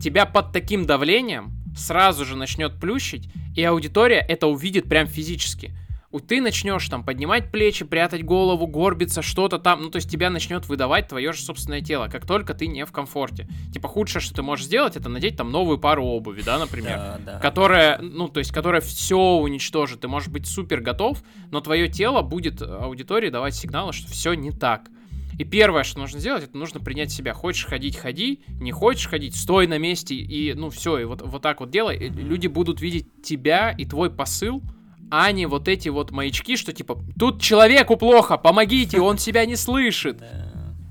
тебя под таким давлением сразу же начнет плющить, и аудитория это увидит прям физически. Ты начнешь там поднимать плечи, прятать голову, горбиться, что-то там. Ну, то есть тебя начнет выдавать твое же собственное тело, как только ты не в комфорте. Типа худшее, что ты можешь сделать, это надеть там новую пару обуви, да, например Да, да. которая, ну, то есть, которая все уничтожит. Ты можешь быть супер готов, но твое тело будет аудитории давать сигналы, что все не так. И первое, что нужно сделать, это нужно принять себя. Хочешь ходить, ходи. Не хочешь ходить, стой на месте и, ну, все, и вот, вот так вот делай. И люди будут видеть тебя и твой посыл, а не вот эти вот маячки, что типа, тут человеку плохо, помогите, он себя не слышит.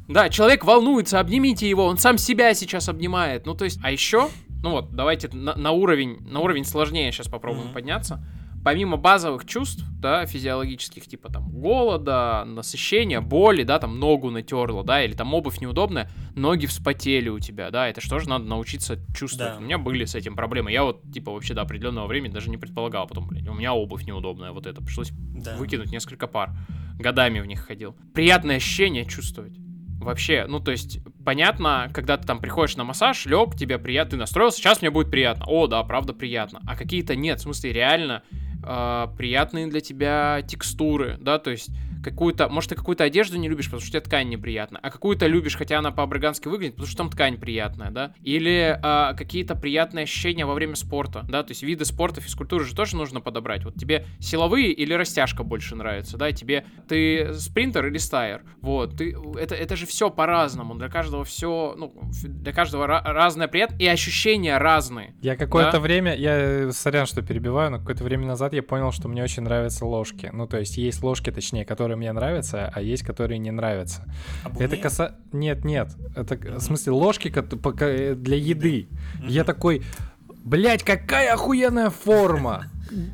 Да. Человек волнуется, обнимите его, он сам себя сейчас обнимает. Ну, то есть, а еще, ну вот, давайте на, на уровень, на уровень сложнее сейчас попробуем Мгм. подняться. Помимо базовых чувств, да, физиологических, типа там голода, насыщения, боли, да, там ногу натерло, да, или там обувь неудобная, ноги вспотели у тебя, да, это что же надо научиться чувствовать. Да. У меня были с этим проблемы. Я вот, типа, вообще до определенного времени даже не предполагал. Потом, блин, у меня обувь неудобная, вот это. Пришлось Да. выкинуть несколько пар. Годами в них ходил. Приятное ощущение чувствовать. Вообще, ну то есть, понятно, когда ты там приходишь на массаж, лег, тебе приятно, ты настроился, сейчас мне будет приятно. О, да, правда приятно. А какие-то нет, в смысле, реально э, приятные для тебя текстуры, да, то есть какую-то, может, ты какую-то одежду не любишь, потому что тебе ткань неприятна, а какую-то любишь, хотя она по-абрагански выглядит, потому что там ткань приятная, да, или э, какие-то приятные ощущения во время спорта, да, то есть виды спорта, физкультуры же тоже нужно подобрать. Вот тебе силовые или растяжка больше нравится, да, тебе ты спринтер или стайер, вот, ты, это, это же все по-разному, для каждого все, ну, для каждого разное приятно, и ощущения разные. Я какое-то Да. время, я сорян, что перебиваю, но какое-то время назад я понял, что мне очень нравятся ложки. Ну, то есть есть ложки, точнее, которые мне нравятся, а есть, которые не нравятся. Обувные? Это каса... Нет, нет. Это, в смысле, ложки э, для еды. Я такой, блять, какая охуенная форма!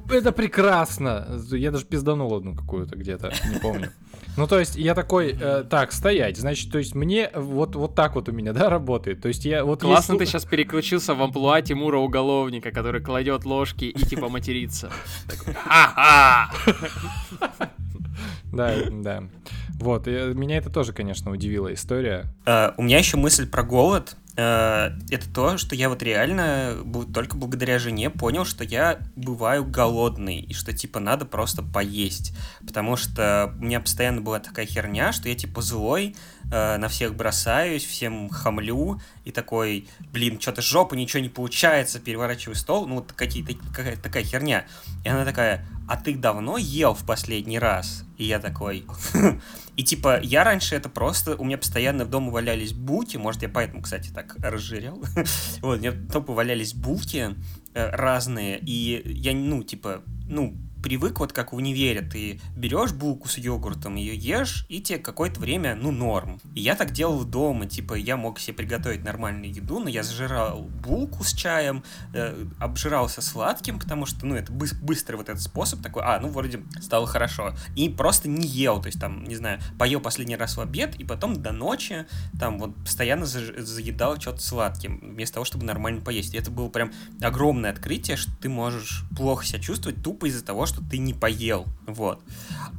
Это прекрасно! Я даже пизданул одну какую-то где-то, не помню. Ну, то есть, я такой, э, так, стоять, значит, то есть, мне вот, вот так вот у меня, да, работает. То есть, я вот... есть Классно лу- ты сейчас переключился в амплуа Тимура Уголовника, который кладет ложки и типа матерится. «Ха-ха!» Да, да. Вот, и меня это тоже, конечно, удивила история. Э, У меня еще мысль про голод. Э, Это то, что я вот реально только благодаря жене понял, что я бываю голодный, и что типа надо просто поесть. Потому что у меня постоянно была такая херня, что я типа злой, э, на всех бросаюсь, всем хамлю, и такой, блин, что-то жопа, ничего не получается, переворачиваю стол, ну вот какие-то, какая-то такая херня. И она такая, а ты давно ел в последний раз? И я такой, и типа, я раньше это просто, у меня постоянно дома валялись булки, может, я поэтому, кстати, так разжирел. Вот, у меня топы валялись булки э, разные, и я, ну, типа, ну, привык, вот как в универе, ты берешь булку с йогуртом, ее ешь, и тебе какое-то время, ну, норм. И я так делал дома, типа, я мог себе приготовить нормальную еду, но я зажирал булку с чаем, э, обжирался сладким, потому что, ну, это быс- быстрый вот этот способ такой, а, ну, вроде стало хорошо. И просто не ел, то есть, там, не знаю, поел последний раз в обед, и потом до ночи, там, вот, постоянно заж- заедал что-то сладким, вместо того, чтобы нормально поесть. И это было прям огромное открытие, что ты можешь плохо себя чувствовать тупо из-за того, что ты не поел, вот.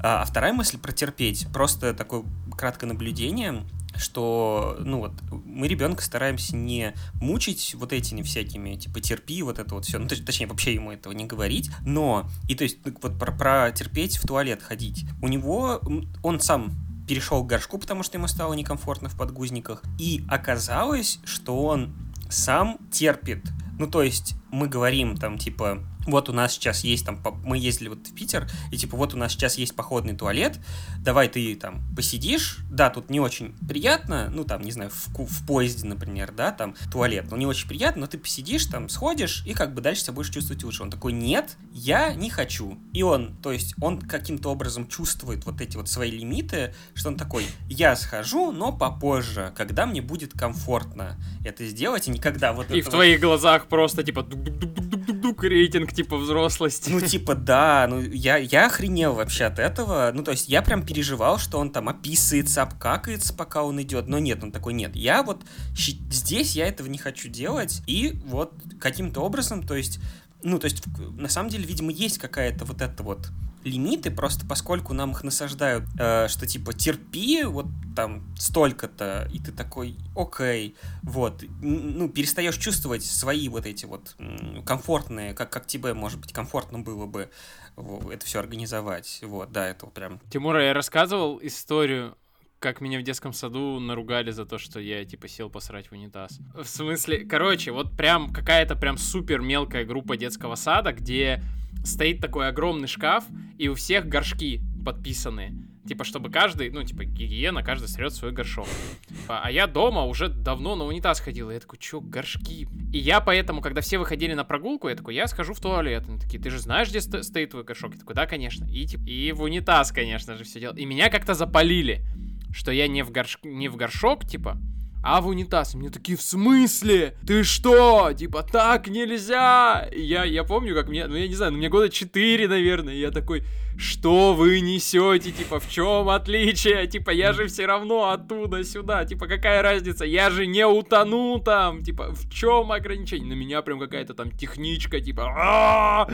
А, а вторая мысль про терпеть, просто такое краткое наблюдение, что, ну вот, мы ребенка стараемся не мучить вот этими всякими, типа, терпи, вот это вот все, ну, точ- точнее, вообще ему этого не говорить, но, и то есть, ну, вот про, про терпеть в туалет ходить, у него, он сам перешел к горшку, потому что ему стало некомфортно в подгузниках, и оказалось, что он сам терпит, ну, то есть, мы говорим там, типа, вот у нас сейчас есть там, мы ездили вот в Питер, и типа вот у нас сейчас есть походный туалет, давай ты там посидишь, да, тут не очень приятно, ну там, не знаю, в, в поезде, например, да, там туалет, ну не очень приятно, но ты посидишь там, сходишь, и как бы дальше себя будешь чувствовать лучше. Он такой, нет, я не хочу. И он, то есть он каким-то образом чувствует вот эти вот свои лимиты, что он такой, я схожу, но попозже, когда мне будет комфортно это сделать, и никогда вот И в вот- твоих глазах просто типа дук-дук-дук-дук-дук рейтинг типа взрослости. Ну, типа, да, ну, я, я охренел вообще от этого. Ну, то есть, я прям переживал, что он там описывается, обкакается, пока он идет. Но нет, он такой, нет, я вот здесь я этого не хочу делать. И вот каким-то образом, то есть, ну, то есть, на самом деле, видимо, есть какая-то вот эта вот лимиты, просто поскольку нам их насаждают, э, что типа терпи, вот там столько-то, и ты такой, окей, вот, ну, перестаешь чувствовать свои вот эти вот комфортные, как, как тебе, может быть, комфортно было бы это все организовать, вот, да, это вот прям, Тимура, я рассказывал историю, как меня в детском саду наругали за то, что я, типа, сел посрать в унитаз. В смысле, короче, вот прям какая-то прям супер мелкая группа детского сада, где стоит такой огромный шкаф, и у всех горшки подписаны. Типа, чтобы каждый, ну, типа, гигиена, каждый срет свой горшок. А а я дома уже давно на унитаз ходил. И я такой, чё, горшки? И я поэтому, когда все выходили на прогулку, я такой, я схожу в туалет. Они такие, ты же знаешь, где сто- стоит твой горшок? Я такой, да, конечно. И, типа, и в унитаз, конечно же, все делал. И меня как-то запалили, что я не в, горш... не в горшок, типа, а в унитаз. И мне такие, в смысле? Ты что? Типа, так нельзя! И я, я помню, как мне, ну я не знаю, ну мне года 4, наверное, и я такой, что вы несете? Типа, в чем отличие? Типа, я же все равно оттуда сюда. Типа, какая разница? Я же не утону там. Типа, в чем ограничение? На меня прям какая-то там техничка, типа,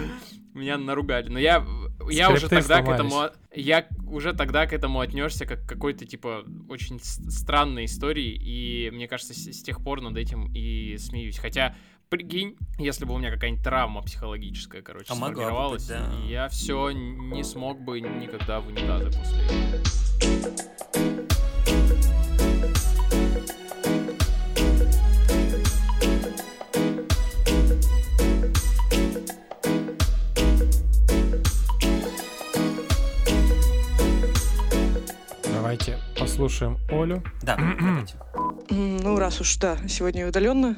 меня наругали. Но я, я уже тогда к этому, я уже тогда к этому отнесся как к какой-то типа очень странной истории, и мне кажется с, с тех пор над этим и смеюсь. Хотя прикинь, если бы у меня какая-нибудь травма психологическая, короче, А могла бы сформировалась, быть, да. я все не смог бы никогда в унитазы после этого. Давайте послушаем Олю. Да, давайте. Ну, раз уж, да, сегодня удаленно,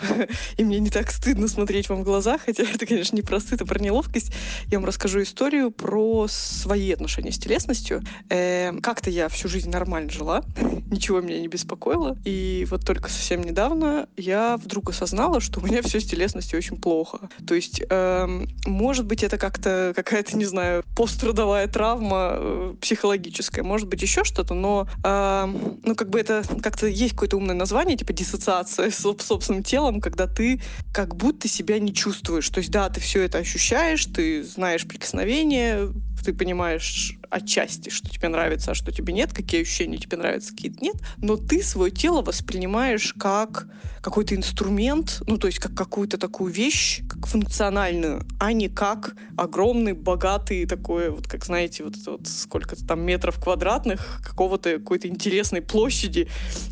и мне не так стыдно смотреть вам в глаза, хотя это, конечно, не про стыд, а про неловкость, я вам расскажу историю про свои отношения с телесностью. Эм, Как-то я всю жизнь нормально жила, ничего меня не беспокоило, и вот только совсем недавно я вдруг осознала, что у меня все с телесностью очень плохо. То есть, эм, может быть, это как-то какая-то, не знаю, пострадовая травма э, психологическая, может быть, еще что-то, но, эм, ну, как бы это как-то есть какое-то умное название, типа диссоциация с соб- собственным телом, когда ты как будто себя не чувствуешь. То есть, да, ты все это ощущаешь, ты знаешь прикосновение, ты понимаешь отчасти, что тебе нравится, а что тебе нет, какие ощущения тебе нравятся, какие нет, но ты свое тело воспринимаешь как какой-то инструмент, ну, то есть как какую-то такую вещь, как функциональную, а не как огромный, богатый такой, вот как, знаете, вот, вот сколько-то там метров квадратных какого-то какой-то интересной площади,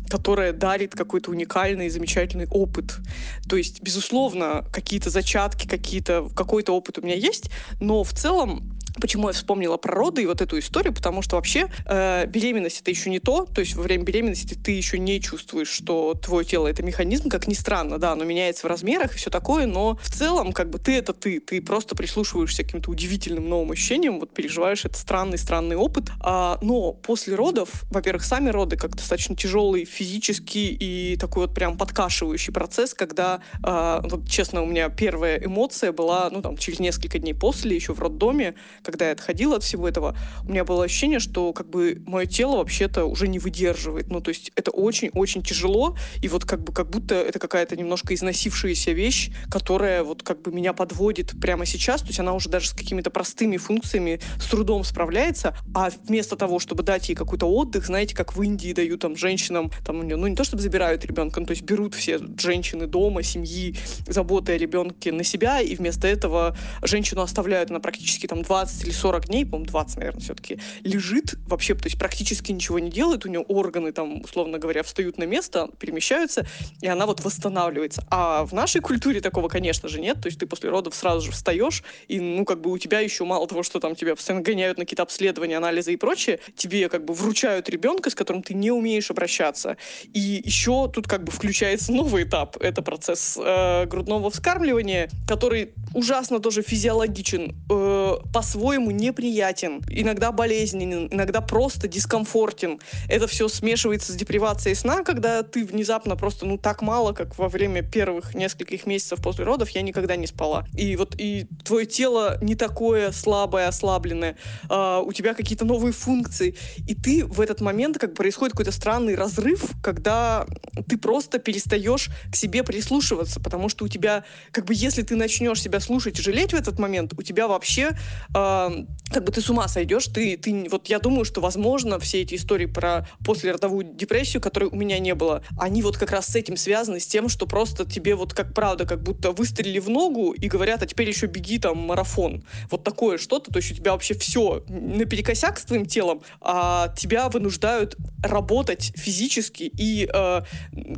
которая дарит какой-то уникальный, замечательный опыт. То есть, безусловно, какие-то зачатки, какие-то, какой-то опыт у меня есть, но в целом Почему я вспомнила про роды и вот эту историю? Потому что вообще э, беременность это еще не то. То есть во время беременности ты еще не чувствуешь, что твое тело это механизм, как ни странно, да, оно меняется в размерах и все такое, но в целом как бы ты это ты. Ты просто прислушиваешься к каким-то удивительным новым ощущениям, вот переживаешь этот странный-странный опыт. А, но после родов, во-первых, сами роды как достаточно тяжелый физический и такой вот прям подкашивающий процесс, когда, а, вот честно, у меня первая эмоция была, ну там, через несколько дней после, еще в роддоме, когда я отходила от всего этого, у меня было ощущение, что как бы мое тело вообще-то уже не выдерживает. Ну, то есть это очень-очень тяжело, и вот как бы как будто это какая-то немножко износившаяся вещь, которая вот как бы меня подводит прямо сейчас, то есть она уже даже с какими-то простыми функциями с трудом справляется, а вместо того, чтобы дать ей какой-то отдых, знаете, как в Индии дают там женщинам, там, ну не то чтобы забирают ребенка, ну, то есть берут все женщины дома, семьи, заботы о ребенке на себя, и вместо этого женщину оставляют. На практически там 20 или 40 дней, по-моему, 20, наверное, все-таки, лежит вообще, то есть практически ничего не делает, у нее органы там, условно говоря, встают на место, перемещаются, и она вот восстанавливается. А в нашей культуре такого, конечно же, нет, то есть ты после родов сразу же встаешь, и, ну, как бы у тебя еще мало того, что там тебя постоянно гоняют на какие-то обследования, анализы и прочее, тебе как бы вручают ребенка, с которым ты не умеешь обращаться. И еще тут как бы включается новый этап, это процесс э, грудного вскармливания, который ужасно тоже физиологичен, э, по-своему неприятен, иногда болезненен, иногда просто дискомфортен. Это все смешивается с депривацией сна, когда ты внезапно просто, ну, так мало, как во время первых нескольких месяцев после родов я никогда не спала. И вот и твое тело не такое слабое, ослабленное, а, у тебя какие-то новые функции, и ты в этот момент, как происходит какой-то странный разрыв, когда ты просто перестаешь к себе прислушиваться, потому что у тебя, как бы, если ты начнешь себя слушать и жалеть в этот момент, у тебя вообще, а, как бы, ты с ума сойдешь, ты, ты, вот я думаю, что, возможно, все эти истории про послеродовую депрессию, которой у меня не было, они вот как раз с этим связаны, с тем, что просто тебе вот как правда, как будто выстрелили в ногу и говорят, а теперь еще беги там марафон. Вот такое что-то, то есть у тебя вообще все наперекосяк с твоим телом, а тебя вынуждают работать физически и э,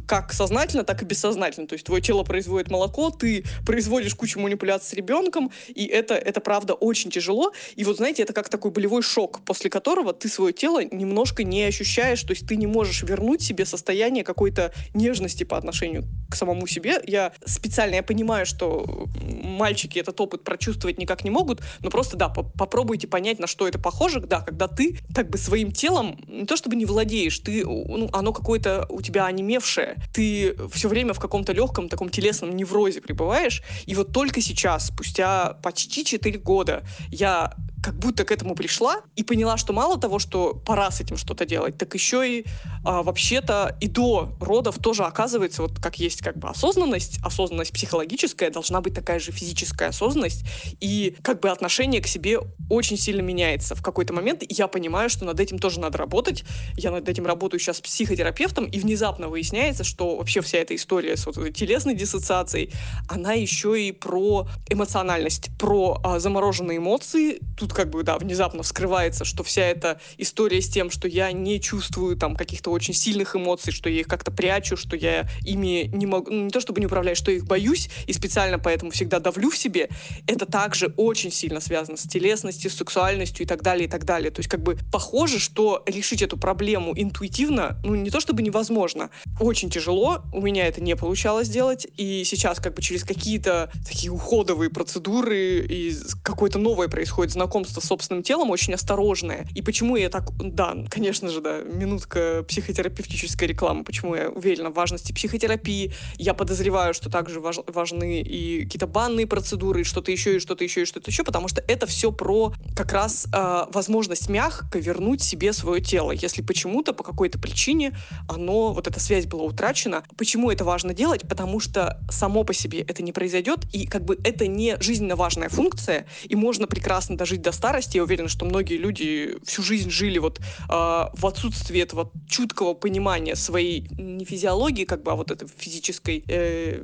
как сознательно, так и бессознательно. То есть твое тело производит молоко, ты производишь кучу манипуляций с ребенком, и это, это правда очень тяжело. И вот знаете, это как такой болевой шок, после которого ты свое тело немножко не ощущаешь, то есть ты не можешь вернуть себе состояние какой-то нежности по отношению к самому себе. Я специально, я понимаю, что мальчики этот опыт прочувствовать никак не могут, но просто, да, по попробуйте понять, на что это похоже, да, когда ты как бы своим телом не то чтобы не владеешь, ты, ну, оно какое-то у тебя онемевшее, ты все время в каком-то легком таком телесном неврозе пребываешь, и вот только сейчас, спустя почти 4 года, я ja как будто к этому пришла и поняла, что мало того, что пора с этим что-то делать, так еще и а, вообще-то и до родов тоже оказывается, вот как есть как бы осознанность, осознанность психологическая, должна быть такая же физическая осознанность, и как бы отношение к себе очень сильно меняется в какой-то момент. И я понимаю, что над этим тоже надо работать. Я над этим работаю сейчас с психотерапевтом, и внезапно выясняется, что вообще вся эта история с вот этой телесной диссоциацией, она еще и про эмоциональность, про а, замороженные эмоции. Тут как бы, да, внезапно вскрывается, что вся эта история с тем, что я не чувствую там каких-то очень сильных эмоций, что я их как-то прячу, что я ими не могу, ну, не то чтобы не управляю, что я их боюсь и специально поэтому всегда давлю в себе, это также очень сильно связано с телесностью, с сексуальностью и так далее, и так далее. То есть как бы похоже, что решить эту проблему интуитивно, ну не то чтобы невозможно, очень тяжело, у меня это не получалось сделать, и сейчас как бы через какие-то такие уходовые процедуры и какое-то новое происходит знакомство с собственным телом, очень осторожное. И почему я так, да, конечно же, да, минутка психотерапевтической рекламы, почему я уверена в важности психотерапии, я подозреваю, что также важ, важны и какие-то банные процедуры, и что-то еще, и что-то еще, и что-то еще, потому что это все про как раз э, возможность мягко вернуть себе свое тело, если почему-то, по какой-то причине оно, вот эта связь была утрачена. Почему это важно делать? Потому что само по себе это не произойдет, и как бы это не жизненно важная функция, и можно прекрасно дожить до старости. Я уверена, что многие люди всю жизнь жили вот э, в отсутствии этого чуткого понимания своей не физиологии, как бы, а вот этой физической, э,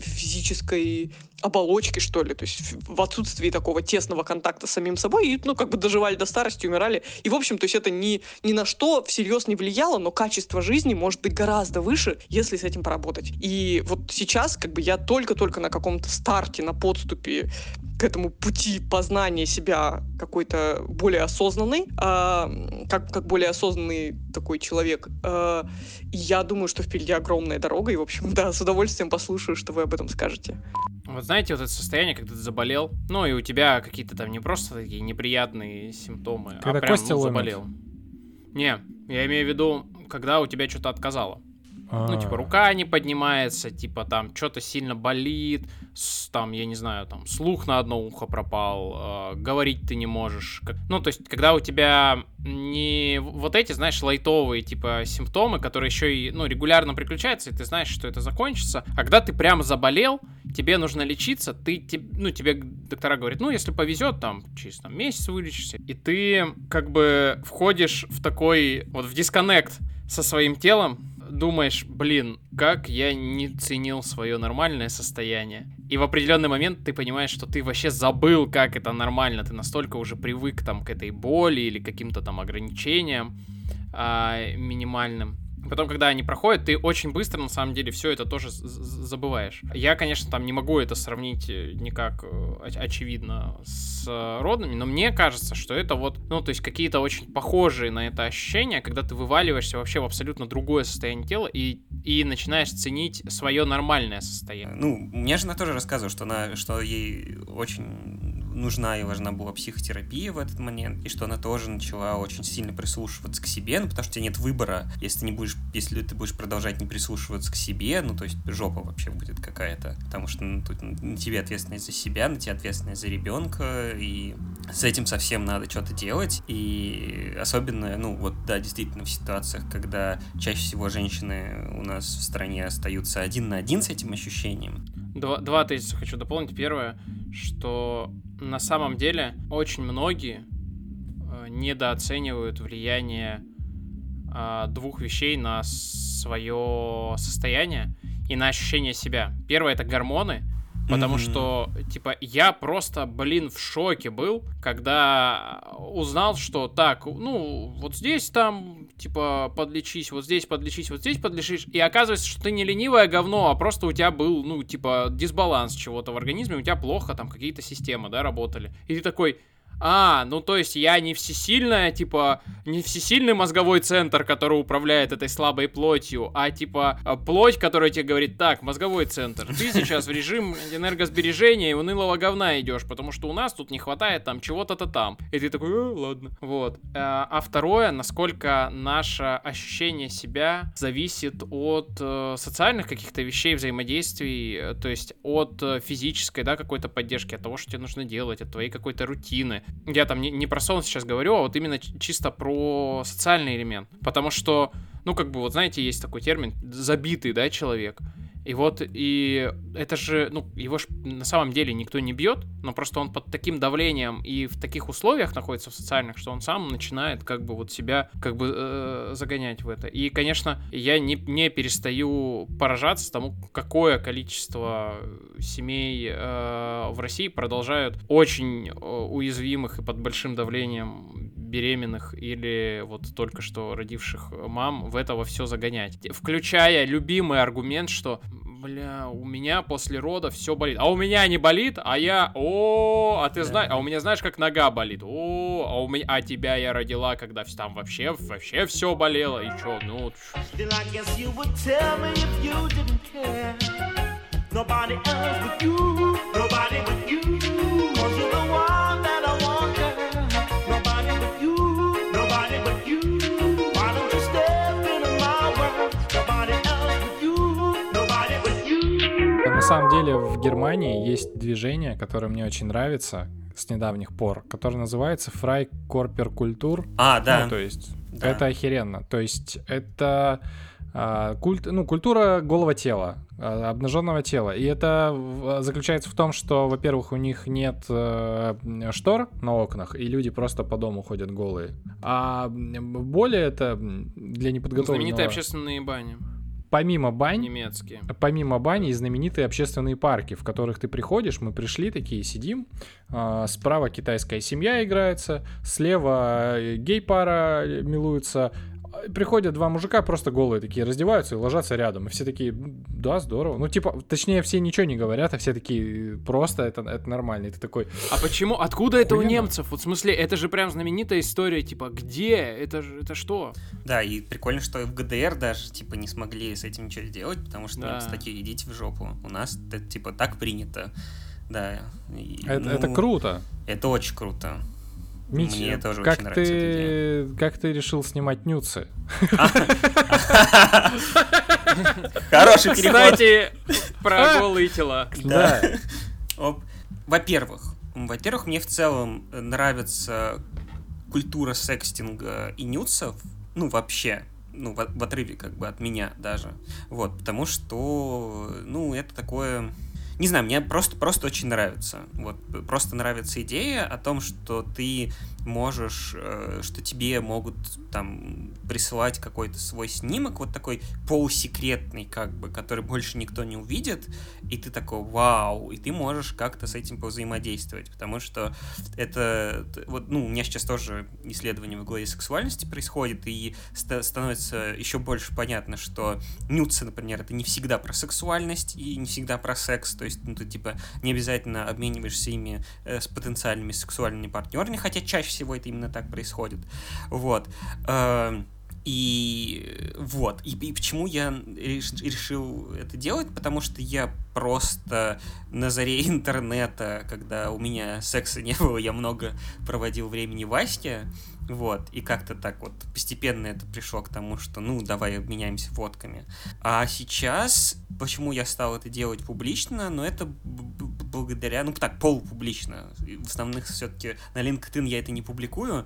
физической оболочки, что ли, то есть в отсутствии такого тесного контакта с самим собой, и, ну, как бы доживали до старости, умирали. И, в общем, то есть это ни, ни на что всерьез не влияло, но качество жизни может быть гораздо выше, если с этим поработать. И вот сейчас, как бы, я только-только на каком-то старте, на подступе к этому пути познания себя какой-то более осознанный, а, как, как более осознанный такой человек. И я думаю, что впереди огромная дорога, и, в общем, да, с удовольствием послушаю, что вы об этом скажете. Вот знаете, вот это состояние, когда ты заболел, ну и у тебя какие-то там не просто такие неприятные симптомы, когда а прям кости ну, заболел. Не, я имею в виду, когда у тебя что-то отказало. Ну, типа, А, рука не поднимается, типа, там, что-то сильно болит, с- там, я не знаю, там, слух на одно ухо пропал, э, говорить ты не можешь. Как- Ну, то есть, когда у тебя не вот эти, знаешь, лайтовые, типа, симптомы, которые еще и, ну, регулярно приключаются, и ты знаешь, что это закончится, а когда ты прям заболел, тебе нужно лечиться, ты, те- ну, тебе доктора говорят, ну, если повезет, там, через там, месяц вылечишься, и ты, как бы, входишь в такой, вот, в дисконнект со своим телом, думаешь, блин, как я не ценил свое нормальное состояние. И в определенный момент ты понимаешь, что ты вообще забыл, как это нормально. Ты настолько уже привык там к этой боли или каким-то там ограничениям а, минимальным. Потом, когда они проходят, ты очень быстро, на самом деле, все это тоже забываешь. Я, конечно, там не могу это сравнить э, никак, э, оч- очевидно, с э, родными, но мне кажется, что это вот, ну, то есть какие-то очень похожие на это ощущения, когда ты вываливаешься вообще в абсолютно другое состояние тела и, и начинаешь ценить свое нормальное состояние. Ну, мне жена тоже рассказывала, что, она, что ей очень нужна и важна была психотерапия в этот момент, и что она тоже начала очень сильно прислушиваться к себе, ну, потому что у тебя нет выбора, если ты не будешь, если ты будешь продолжать не прислушиваться к себе, ну, то есть жопа вообще будет какая-то, потому что ну, тут на тебе ответственность за себя, на тебе ответственность за ребенка, и с этим совсем надо что-то делать, и особенно, ну, вот, да, действительно, в ситуациях, когда чаще всего женщины у нас в стране остаются один на один с этим ощущением, Два, два тезиса хочу дополнить. Первое, что на самом деле очень многие э, недооценивают влияние а, двух вещей на свое состояние и на ощущение себя. Первое это гормоны, потому Мгм. что типа я просто, блин, в шоке был, когда узнал, что так, ну вот здесь там типа подлечись, вот здесь подлечись, вот здесь подлечись, и оказывается, что ты не ленивое говно, а просто у тебя был, ну типа дисбаланс чего-то в организме, у тебя плохо там какие-то системы, да, работали, и ты такой А, ну то есть я не всесильная, типа, не всесильный мозговой центр, который управляет этой слабой плотью, а типа а, плоть, которая тебе говорит, так, мозговой центр, ты сейчас в режим энергосбережения и унылого говна идешь, потому что у нас тут не хватает там чего-то-то там. И ты такой, «Э, ладно. Вот. А а второе, насколько наше ощущение себя зависит от э, социальных каких-то вещей, взаимодействий, э, то есть от э, физической, да, какой-то поддержки, от того, что тебе нужно делать, от твоей какой-то рутины. Я там не, не про сон сейчас говорю, а вот именно чисто про социальный элемент. Потому что, ну, как бы, вот знаете, есть такой термин, забитый, да, человек. И вот, и это же, ну, его ж на самом деле никто не бьет, но просто он под таким давлением и в таких условиях находится в социальных, что он сам начинает как бы вот себя как бы э, загонять в это. И, конечно, я не, не перестаю поражаться тому, какое количество семей э, в России продолжают очень э, уязвимых и под большим давлением беременных или вот только что родивших мам в это во все загонять. Включая любимый аргумент, что бля, у меня после рода все болит. А у меня не болит, а я, о, а ты знаешь, а у меня знаешь, как нога болит. О, а у меня, а тебя я родила, когда вс- там вообще, вообще все болело. И чё, ну. Nobody else but you, nobody but you. Самом деле в Германии есть движение, которое мне очень нравится с недавних пор, которое называется Фрайкорперкультур. А, да. Ну, то есть Да. это охеренно. То есть это а, культ, ну, культура голого тела, а, обнаженного тела. И это заключается в том, что, во-первых, у них нет э, штор на окнах, и люди просто по дому ходят голые. А более это для неподготовленного... знаменитые общественные бани. Помимо бань, Немецкие. помимо бани, знаменитые общественные парки, в которых ты приходишь, мы пришли, такие сидим, а, справа китайская семья играется, слева э, гей-пара э, милуется, приходят два мужика просто голые такие, раздеваются и ложатся рядом, и все такие, «М, да, здорово, ну типа, точнее, все ничего не говорят, а все такие, просто это, это нормально, и ты такой, А почему? Откуда это у немцев? Вот в смысле, это же прям знаменитая история, типа, где? Это же, это что? Да, и прикольно, что в ГДР даже, типа, не смогли с этим ничего сделать, потому что Да. немцы такие, идите в жопу. У нас, это, типа, так принято. Да. и, это, ну, это круто. Это очень круто. Митя, Мне тоже как очень нравится эта ты, как ты решил снимать нюцы? Хороший переход. Кстати, про голые тела. Да. Оп. Во-первых, во-первых, мне в целом нравится культура секстинга и нюцев, ну, вообще, ну, в, в отрыве как бы от меня даже, вот, потому что, ну, это такое, не знаю, мне просто, просто очень нравится, вот, просто нравится идея о том, что ты можешь, э, что тебе могут там присылать какой-то свой снимок, вот такой полусекретный, как бы, который больше никто не увидит, и ты такой, вау, и ты можешь как-то с этим повзаимодействовать, потому что это, вот, ну, у меня сейчас тоже исследование в угле сексуальности происходит, и ста- становится еще больше понятно, что нюцы, например, это не всегда про сексуальность и не всегда про секс, то есть, ну, ты, типа, не обязательно обмениваешься ими э, с потенциальными сексуальными партнерами, хотя чаще всего это именно так происходит, вот. Эм, и вот, и, и почему я реш- решил это делать, потому что я просто на заре интернета, когда у меня секса не было, я много проводил времени в Аське, вот, и как-то так вот постепенно это пришло к тому, что, ну, давай обменяемся фотками. А сейчас, почему я стал это делать публично, но это б- б- благодаря, ну, так, полупублично. В основных все-таки на LinkedIn я это не публикую,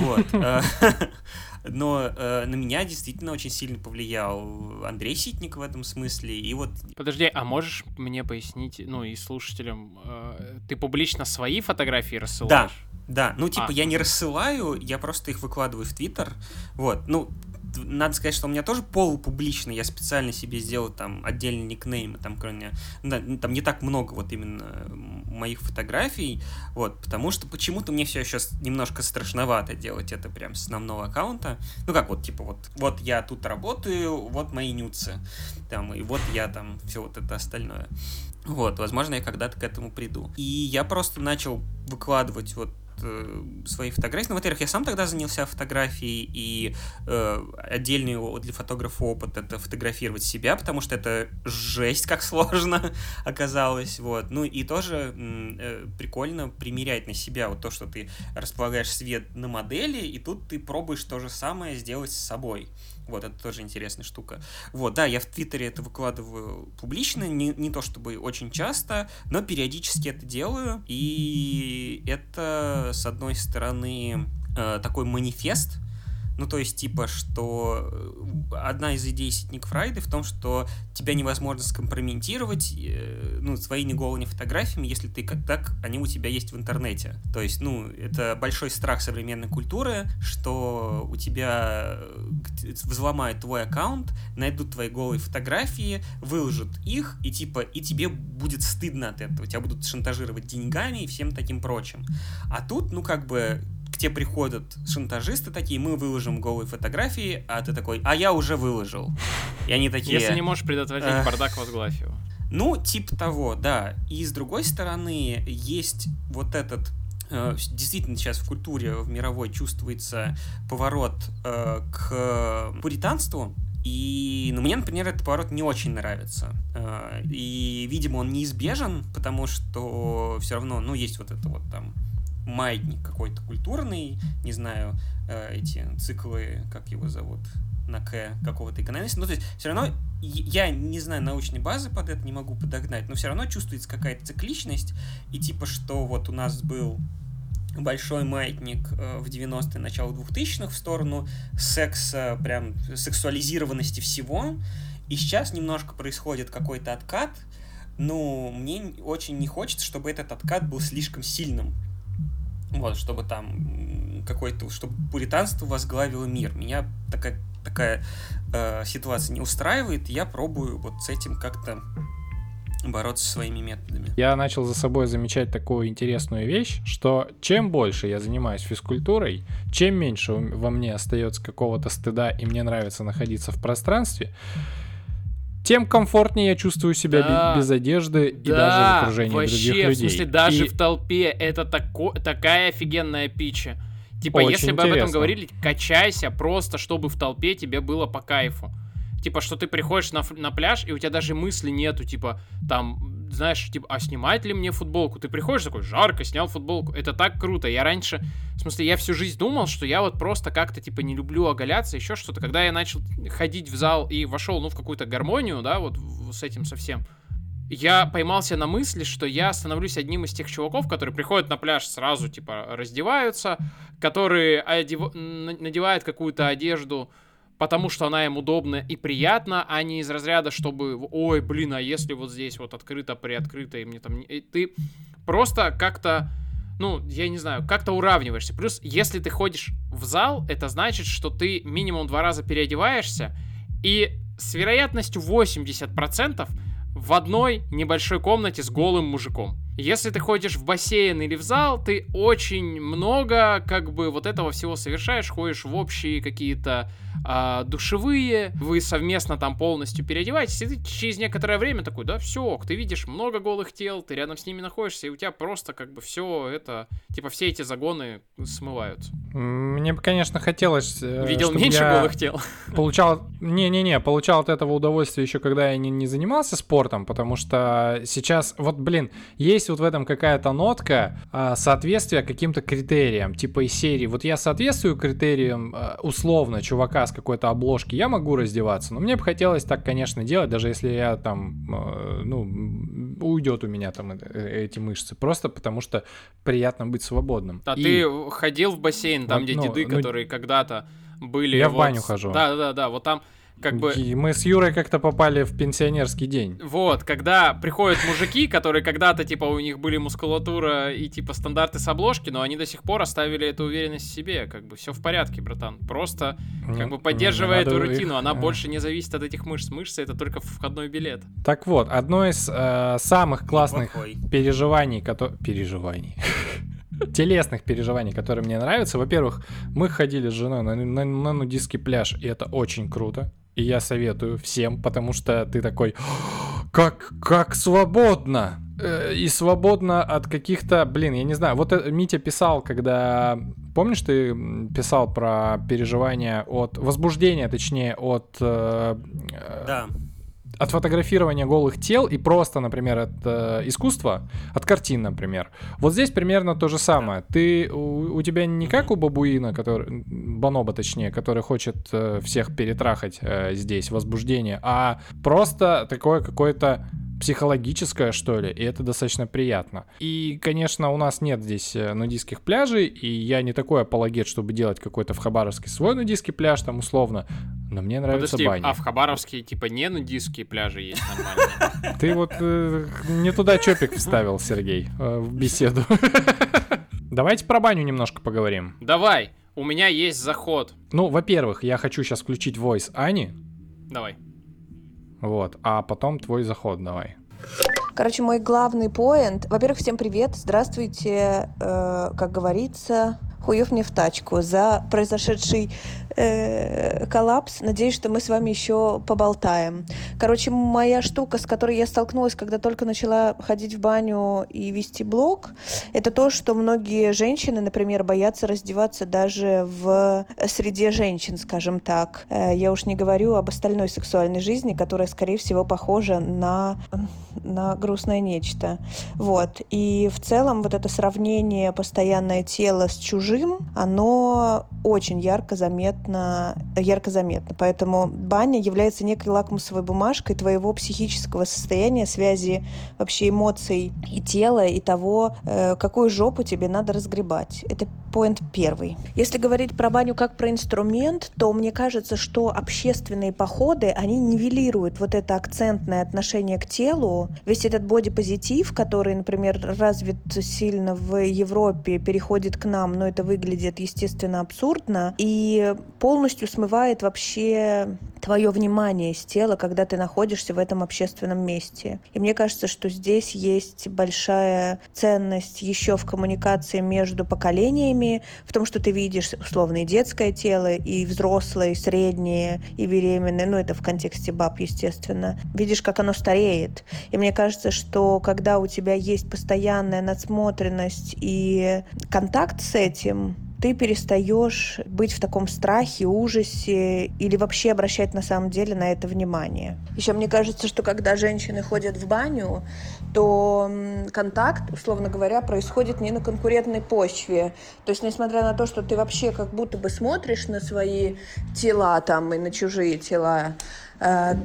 вот. Но э, на меня действительно очень сильно повлиял Андрей Ситник в этом смысле, и вот Подожди, а можешь мне пояснить, ну и слушателям, э, ты публично свои фотографии рассылаешь? Да, ну типа А. я не рассылаю, я просто их выкладываю в Твиттер. Вот, ну, надо сказать, что у меня тоже полупублично, я специально себе сделал там отдельный никнейм, там кроме, там не так много вот именно моих фотографий, вот, потому что почему-то мне все еще немножко страшновато делать это прям с основного аккаунта. Ну как вот, типа вот, вот я тут работаю, вот мои нюцы, там, и вот я там, все вот это остальное. Вот, возможно, я когда-то к этому приду. И я просто начал выкладывать вот э, свои фотографии. Ну, во-первых, я сам тогда занялся фотографией, и э, отдельный для фотографа опыт это фотографировать себя, потому что это жесть как сложно оказалось. Вот. Ну и тоже э, прикольно примерять на себя вот то, что ты располагаешь свет на модели, и тут ты пробуешь то же самое сделать с собой. Вот, это тоже интересная штука. Вот, да, я в Твиттере это выкладываю публично, не, не то чтобы очень часто, но периодически это делаю. И это, с одной стороны, э, такой манифест, ну, то есть, типа, что э, одна из идей Ситник Фрайды в том, что тебя невозможно скомпрометировать, э, ну, своими голыми фотографиями, если ты как так, они у тебя есть в интернете. То есть, ну, это большой страх современной культуры, что у тебя э, взломают твой аккаунт, найдут твои голые фотографии, выложат их, и типа, и тебе будет стыдно от этого, тебя будут шантажировать деньгами и всем таким прочим. А тут, ну, как бы, тебе приходят шантажисты такие, мы выложим голые фотографии, а ты такой, а я уже выложил. И они такие... Если не можешь предотвратить Эх. бардак, возглавь его. Ну, типа того, да. И с другой стороны, есть вот этот э, действительно сейчас в культуре в мировой чувствуется поворот э, к пуританству. И, ну, мне, например, этот поворот не очень нравится. Э, И, видимо, он неизбежен, потому что все равно, ну, есть вот это вот там маятник какой-то культурный, не знаю, э, эти циклы, как его зовут, на К какого-то экономиста. Ну, то есть, все равно, я не знаю научной базы под это, не могу подогнать, но все равно чувствуется какая-то цикличность, и типа, что вот у нас был большой маятник э, в 90-е, начало 2000-х в сторону секса, прям сексуализированности всего, и сейчас немножко происходит какой-то откат, ну, мне очень не хочется, чтобы этот откат был слишком сильным. Вот, чтобы там какой-то, чтобы пуританство возглавило мир. Меня такая, такая э, ситуация не устраивает, я пробую вот с этим как-то бороться своими методами. Я начал за собой замечать такую интересную вещь, что чем больше я занимаюсь физкультурой, чем меньше во мне остается какого-то стыда и мне нравится находиться в пространстве, тем комфортнее я чувствую себя Да. бе- без одежды и да, даже в окружении вообще, других людей. в смысле, даже И в толпе это тако, такая офигенная пича. Типа, Очень если бы об этом интересно. говорили, качайся просто, чтобы в толпе тебе было по кайфу. Типа, что ты приходишь на, на пляж, и у тебя даже мысли нету, типа, там, знаешь, типа, а снимать ли мне футболку? Ты приходишь такой, жарко, снял футболку. Это так круто. Я раньше, в смысле, я всю жизнь думал, что я вот просто как-то, типа, не люблю оголяться, еще что-то. Когда я начал ходить в зал и вошел, ну, в какую-то гармонию, да, вот с этим совсем, я поймался на мысли, что я становлюсь одним из тех чуваков, которые приходят на пляж сразу, типа, раздеваются, которые одев- надевают какую-то одежду, потому что она им удобна и приятна, а не из разряда, чтобы, ой, блин, а если вот здесь вот открыто, приоткрыто, и мне там... не-» и Ты просто как-то, ну, я не знаю, как-то уравниваешься. Плюс, если ты ходишь в зал, это значит, что ты минимум два раза переодеваешься, и с вероятностью 80% в одной небольшой комнате с голым мужиком. Если ты ходишь в бассейн или в зал, ты очень много как бы вот этого всего совершаешь, ходишь в общие какие-то а, душевые, вы совместно там полностью переодеваетесь, и ты через некоторое время такой, да, все, ты видишь много голых тел, ты рядом с ними находишься, и у тебя просто как бы все это, типа все эти загоны смываются. Мне бы, конечно, хотелось... э, Видел меньше голых тел. Получал... Не-не-не, получал от этого удовольствие еще, когда я не, не занимался спортом, потому что сейчас, вот, блин, есть вот в этом какая-то нотка а, соответствия каким-то критериям, типа из серии. Вот я соответствую критериям а, условно чувака с какой-то обложки, я могу раздеваться, но мне бы хотелось так, конечно, делать, даже если я там, э, ну, уйдет у меня там э, эти мышцы, просто потому что приятно быть свободным. А И- ты ходил в бассейн, там, Вот, где ну, деды, ну, которые когда-то были... Я в вот баню с- хожу. Да, да, да, вот там как бы... И мы с Юрой как-то попали в пенсионерский день. Вот, когда приходят мужики, которые когда-то, типа, у них были мускулатура и, типа, стандарты с обложки, но они до сих пор оставили эту уверенность в себе, как бы, все в порядке, братан. Просто, как Ну, бы, поддерживая надо эту их, рутину, она э, больше не зависит от этих мышц. Мышцы — это только входной билет. Так вот, одно из э, самых классных Неплохой. переживаний, которые... Переживаний. Телесных переживаний, которые мне нравятся. Во-первых, мы ходили с женой на, на- на нудистский пляж, и это очень круто. И я советую всем, потому что ты такой, как, как свободно! Э, И свободно от каких-то, блин, я не знаю. Вот э, Митя писал, когда, помнишь, ты писал про переживания от, возбуждения, точнее, от э, Да. От фотографирования голых тел и просто, например, от э, искусства, от картин, например. Вот здесь примерно то же самое. Ты у, у тебя не как у бабуина, который боноба, точнее, который хочет э, всех перетрахать э, здесь возбуждение, а просто такое какое-то психологическое, что ли, и это достаточно приятно. И, конечно, у нас нет здесь э, нудистских пляжей, и я не такой апологет, чтобы делать какой-то в Хабаровске свой нудистский пляж, там, условно, но мне нравится Подожди, баня. а в Хабаровске типа не нудистские пляжи есть нормальные? Ты вот э, не туда чопик вставил, Сергей, э, в беседу. Давайте про баню немножко поговорим. Давай, у меня есть заход. Ну, во-первых, я хочу сейчас включить voice Ани, Давай. Вот, а потом твой заход давай. Короче, мой главный поинт. Во-первых, всем привет. Здравствуйте. Э, как говорится, хуев мне в тачку за произошедший э, коллапс. Надеюсь, что мы с вами еще поболтаем. Короче, моя штука, с которой я столкнулась, когда только начала ходить в баню и вести блог, это то, что многие женщины, например, боятся раздеваться даже в среде женщин, скажем так. Э, Я уж не говорю об остальной сексуальной жизни, которая, скорее всего, похожа на, на грустное нечто. Вот. И в целом вот это сравнение постоянное тело с чужим, оно очень ярко заметно, ярко заметно. Поэтому баня является некой лакмусовой бумажкой твоего психического состояния, связи вообще эмоций и тела, и того, э, какую жопу тебе надо разгребать. Это поинт первый. Если говорить про баню как про инструмент, то мне кажется, что общественные походы, они нивелируют вот это акцентное отношение к телу, весь этот бодипозитив, который, например, развит сильно в Европе, переходит к нам, но это выглядит, естественно, абсурдно, и полностью смывает вообще твое внимание с тела, когда ты находишься в этом общественном месте. И мне кажется, что здесь есть большая ценность еще в коммуникации между поколениями, в том, что ты видишь условно и детское тело, и взрослое, и среднее, и беременное, ну это в контексте баб, естественно. Видишь, как оно стареет. И мне кажется, что когда у тебя есть постоянная надсмотренность и контакт с этим, ты перестаешь быть в таком страхе, ужасе или вообще обращать на самом деле на это внимание. Еще мне кажется, что когда женщины ходят в баню, то контакт, условно говоря, происходит не на конкурентной почве. То есть, несмотря на то, что ты вообще как будто бы смотришь на свои тела там и на чужие тела,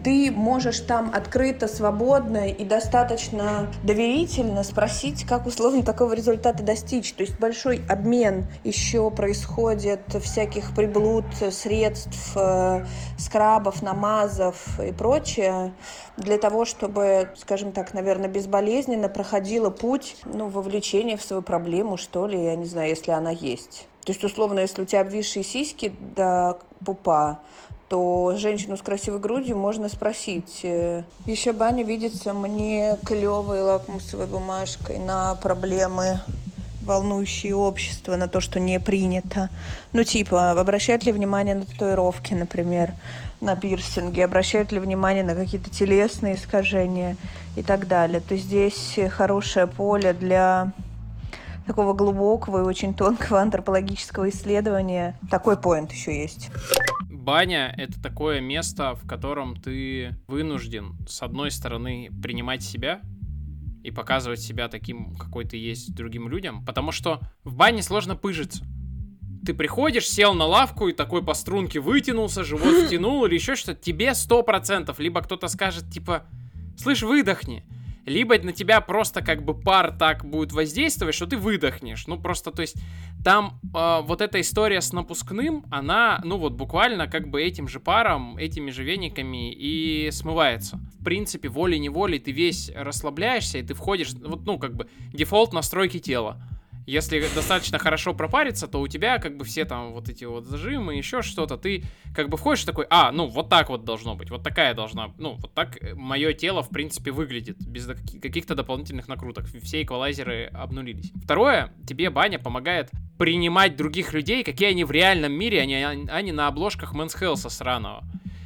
ты можешь там открыто, свободно и достаточно доверительно спросить, как условно такого результата достичь. То есть большой обмен еще происходит всяких приблуд, средств, э, скрабов, намазов и прочее для того, чтобы, скажем так, наверное, безболезненно проходила путь ну, вовлечения в свою проблему, что ли, я не знаю, если она есть. То есть, условно, если у тебя обвисшие сиськи до пупа, то женщину с красивой грудью можно спросить. э, Еще баня видится мне клевой лакмусовой бумажкой на проблемы волнующие общество, на то, что не принято. Ну, типа, обращают ли внимание на татуировки, например, на пирсинги, обращают ли внимание на какие-то телесные искажения и так далее. То здесь хорошее поле для такого глубокого и очень тонкого антропологического исследования. Такой поинт еще есть. Баня — это такое место, в котором ты вынужден, с одной стороны, принимать себя и показывать себя таким, какой ты есть другим людям, потому что в бане сложно пыжиться. Ты приходишь, сел на лавку и такой по струнке вытянулся, живот втянул или еще что-то, тебе сто процентов. Либо кто-то скажет, типа, слышь, выдохни, либо на тебя просто как бы пар так будет воздействовать, что ты выдохнешь. Ну, просто, то есть, там э, вот эта история с напускным, она, ну, вот буквально как бы этим же паром, этими же вениками и смывается. В принципе, волей-неволей ты весь расслабляешься, и ты входишь, вот, ну, как бы, дефолт настройки тела. Если достаточно хорошо пропариться, то у тебя как бы все там вот эти вот зажимы, еще что-то, ты как бы входишь такой, а, ну вот так вот должно быть, вот такая должна, ну вот так мое тело в принципе выглядит, без каки- каких-то дополнительных накруток, все эквалайзеры обнулились. Второе, тебе баня помогает принимать других людей, какие они в реальном мире, а не, а не на обложках Men's Health сраного.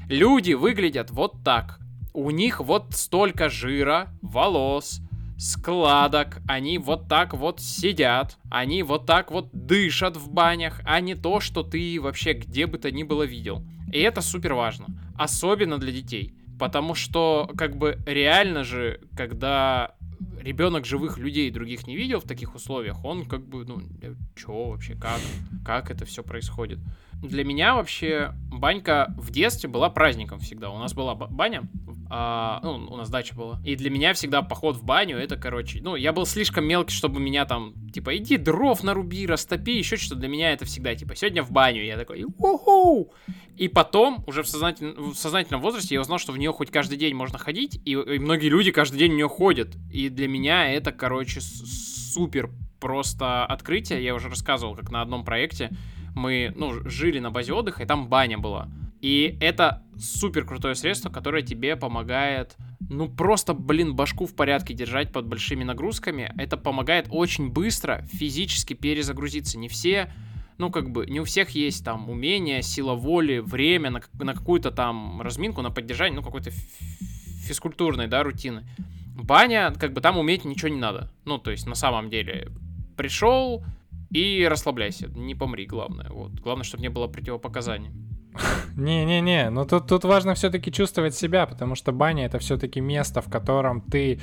Люди выглядят вот так. у них вот столько жира, волос, складок, они вот так вот сидят, они вот так вот дышат в банях, а не то, что ты вообще где бы то ни было видел. И это супер важно, особенно для детей. Потому что, как бы, реально же, когда ребенок живых людей других не видел в таких условиях, он как бы, ну, э, чё вообще, как, как это все происходит. Для меня вообще банька в детстве была праздником всегда. У нас была ба- баня, а, ну, у нас дача была. И для меня всегда поход в баню, это, короче, ну, я был слишком мелкий, чтобы меня там, типа, иди дров наруби, растопи, еще что-то. Для меня это всегда, типа, сегодня в баню. Я такой, уху! И потом, уже в, сознатель- в сознательном возрасте, я узнал, что в нее хоть каждый день можно ходить, и, и многие люди каждый день в нее ходят. И для меня это, короче, супер просто открытие. Я уже рассказывал, как на одном проекте мы, ну, жили на базе отдыха, и там баня была. И это супер крутое средство, которое тебе помогает, ну, просто, блин, башку в порядке держать под большими нагрузками. Это помогает очень быстро физически перезагрузиться. Не все ну, как бы, не у всех есть там умение, сила воли, время на, на какую-то там разминку, на поддержание, ну, какой-то физкультурной, да, рутины. Баня, как бы там уметь ничего не надо. Ну, то есть, на самом деле, пришел и расслабляйся, не помри, главное. Вот. Главное, чтобы не было противопоказаний. Не-не-не, но тут, тут важно все-таки чувствовать себя, потому что баня это все-таки место, в котором ты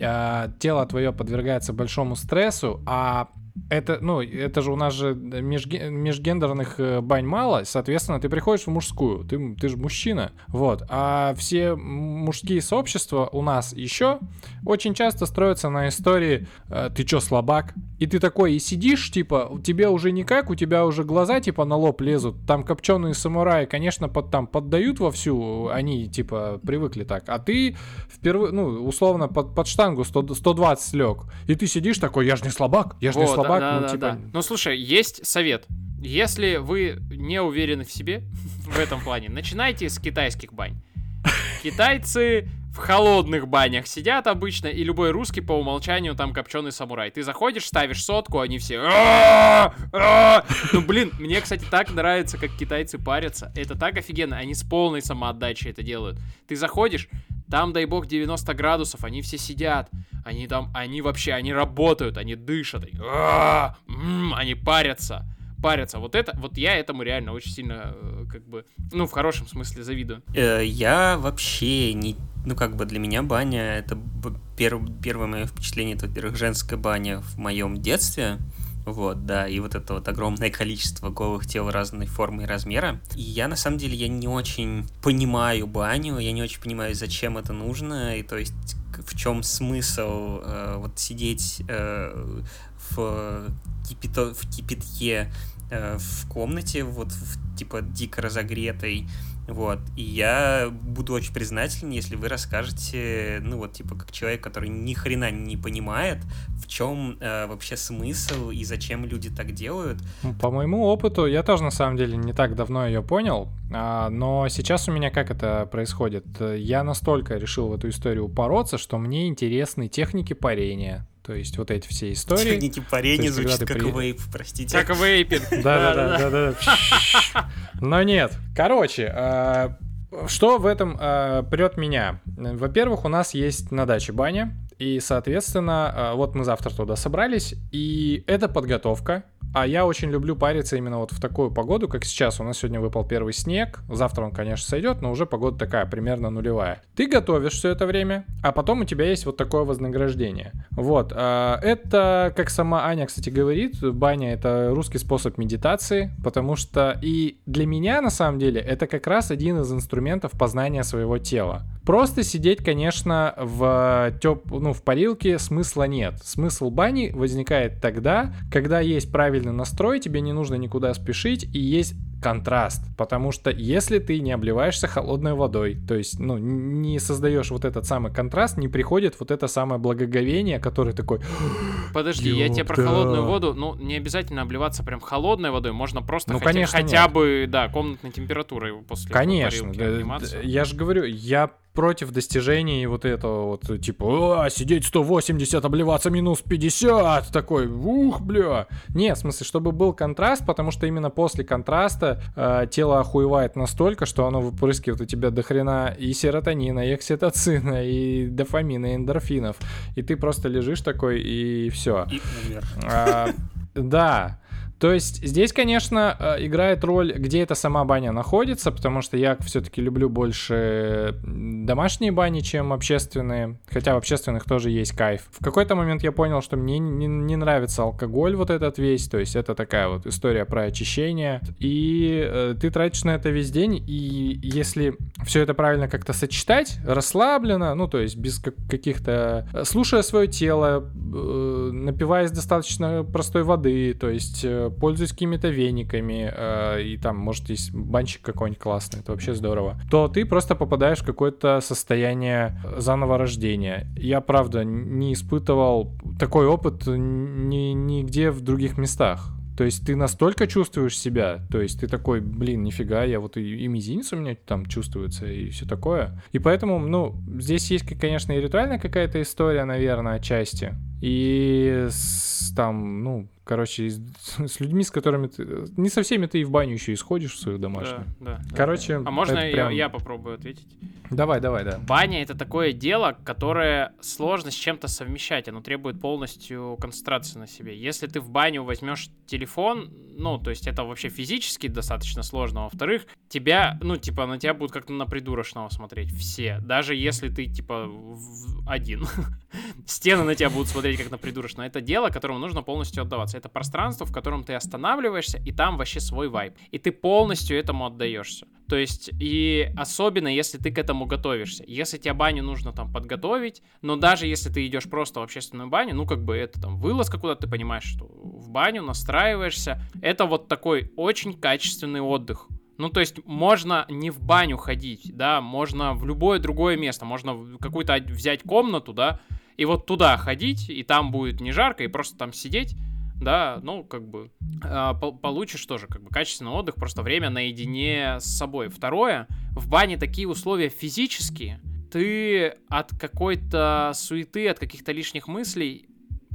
э, тело твое подвергается большому стрессу, а это, ну, это же у нас же межге- межгендерных э, бань мало, соответственно, ты приходишь в мужскую, ты, ты же мужчина, вот, а все мужские сообщества у нас еще очень часто строятся на истории э, «ты чё, слабак?» И ты такой и сидишь, типа, у тебя уже никак, у тебя уже глаза, типа, на лоб лезут, там копченые самураи, конечно, под, там поддают вовсю, они, типа, привыкли так, а ты впервые, ну, условно, под, под штангу 100, 120 лег, и ты сидишь такой, я же не слабак, я же не Вот, слабак, да, ну, да, типа... да. Ну, слушай, есть совет. Если вы не уверены в себе в этом плане, начинайте с китайских бань. Китайцы в холодных банях сидят обычно, и любой русский по умолчанию там копченый самурай. Ты заходишь, ставишь сотку, они все... «А, а». Ну, блин, мне, кстати, так нравится, как китайцы парятся. Это так офигенно, они с полной самоотдачей это делают. Ты заходишь, там, дай бог, 90 градусов, они все сидят. Они там, они вообще, они работают, они дышат. они, «А, м», Они парятся. Парятся. Вот это, вот я этому реально очень сильно, э, как бы, ну, в хорошем смысле завидую. Э, Я вообще не... Ну, как бы для меня баня, это пер- первое мое впечатление, это, во-первых, женская баня в моем детстве. Вот, да, и вот это вот огромное количество голых тел разной формы и размера. И я, на самом деле, я не очень понимаю баню, я не очень понимаю, зачем это нужно, и то есть в чем смысл э, вот сидеть э, в, кипято- в кипятке э, в комнате, вот в, типа дико разогретой, вот, и я буду очень признателен, если вы расскажете, ну вот, типа, как человек, который ни хрена не понимает, в чем э, вообще смысл и зачем люди так делают. По моему опыту, я тоже на самом деле не так давно ее понял, а, но сейчас у меня как это происходит? Я настолько решил в эту историю упороться, что мне интересны техники парения. То есть вот эти все истории. Техники парения То есть, когда звучит как при- вейп, простите. Как вейпинг. Да-да-да. Но нет. Короче, а, что в этом а, прет меня? Во-первых, у нас есть на даче баня, и, соответственно, а, вот мы завтра туда собрались, и это подготовка. А я очень люблю париться именно вот в такую погоду, как сейчас. У нас сегодня выпал первый снег. Завтра он, конечно, сойдет, но уже погода такая, примерно нулевая. Ты готовишь все это время, а потом у тебя есть вот такое вознаграждение. Вот. а, Это, как сама Аня, кстати, говорит, баня это русский способ медитации, потому что и для меня, на самом деле, это как раз один из инструментов познания своего тела. Просто сидеть, конечно, в, теп... ну, в парилке смысла нет. Смысл бани возникает тогда, когда есть правильный настрой, тебе не нужно никуда спешить, и есть контраст. Потому что если ты не обливаешься холодной водой, то есть, ну, не создаешь вот этот самый контраст, не приходит вот это самое благоговение, которое такой... Подожди, я тебе про холодную воду, ну, не обязательно обливаться прям холодной водой, можно просто Ну, хотя, конечно, хотя нет. бы, да, комнатной температурой после Конечно, да, я же говорю, я против достижений вот этого вот, типа, «А, сидеть 180, обливаться минус 50, такой, ух, бля. Не, в смысле, чтобы был контраст, потому что именно после контраста просто э, тело охуевает настолько, что оно выпрыскивает у тебя до хрена и серотонина, и окситоцина, и дофамина, и эндорфинов. И ты просто лежишь такой, и все. И умер. да. То есть здесь, конечно, э, играет роль, где эта сама баня находится, потому что я все-таки люблю больше домашние бани, чем общественные, хотя в общественных тоже есть кайф. В какой-то момент я понял, что мне не, не нравится алкоголь вот этот весь, то есть это такая вот история про очищение, и э, ты тратишь на это весь день, и если все это правильно как-то сочетать, расслабленно, ну то есть без как- каких-то... э, Слушая свое тело, э, напиваясь достаточно простой воды, то есть пользуясь какими-то вениками, э, и там, может, есть банчик какой-нибудь классный, это вообще здорово, то ты просто попадаешь в какое-то состояние заново рождения. Я, правда, не испытывал такой опыт ни, нигде в других местах. То есть ты настолько чувствуешь себя, то есть ты такой, блин, нифига, я вот и, и мизинец у меня там чувствуется, и все такое. И поэтому, ну, здесь есть, конечно, и ритуальная какая-то история, наверное, отчасти. И с, там, ну, короче, с, с людьми, с которыми ты... Не со всеми ты и в баню еще и сходишь в свою домашнюю. Да, да. Короче, А можно я, прям- я попробую ответить? Давай, давай, да. Баня это такое дело, которое сложно с чем-то совмещать. Оно требует полностью концентрации на себе. Если ты в баню возьмешь телефон, ну, то есть это вообще физически достаточно сложно. Во-вторых, тебя, ну, типа, на тебя будут как-то на придурочного смотреть все. Даже если ты, типа, в- один. Стены на тебя будут смотреть как на придурочного. Это дело, которому нужно полностью отдаваться. Это пространство, в котором ты останавливаешься, и там вообще свой вайб. И ты полностью этому отдаешься. То есть, и особенно, если ты к этому готовишься. Если тебе баню нужно там подготовить, но даже если ты идешь просто в общественную баню, ну, как бы это там вылазка куда ты понимаешь, что в баню настраиваешься, это вот такой очень качественный отдых. Ну, то есть, можно не в баню ходить, да, можно в любое другое место, можно какую-то взять комнату, да, и вот туда ходить, и там будет не жарко, и просто там сидеть, да, ну, как бы, а, по- получишь тоже, как бы, качественный отдых, просто время наедине с собой. Второе, в бане такие условия физические, ты от какой-то суеты, от каких-то лишних мыслей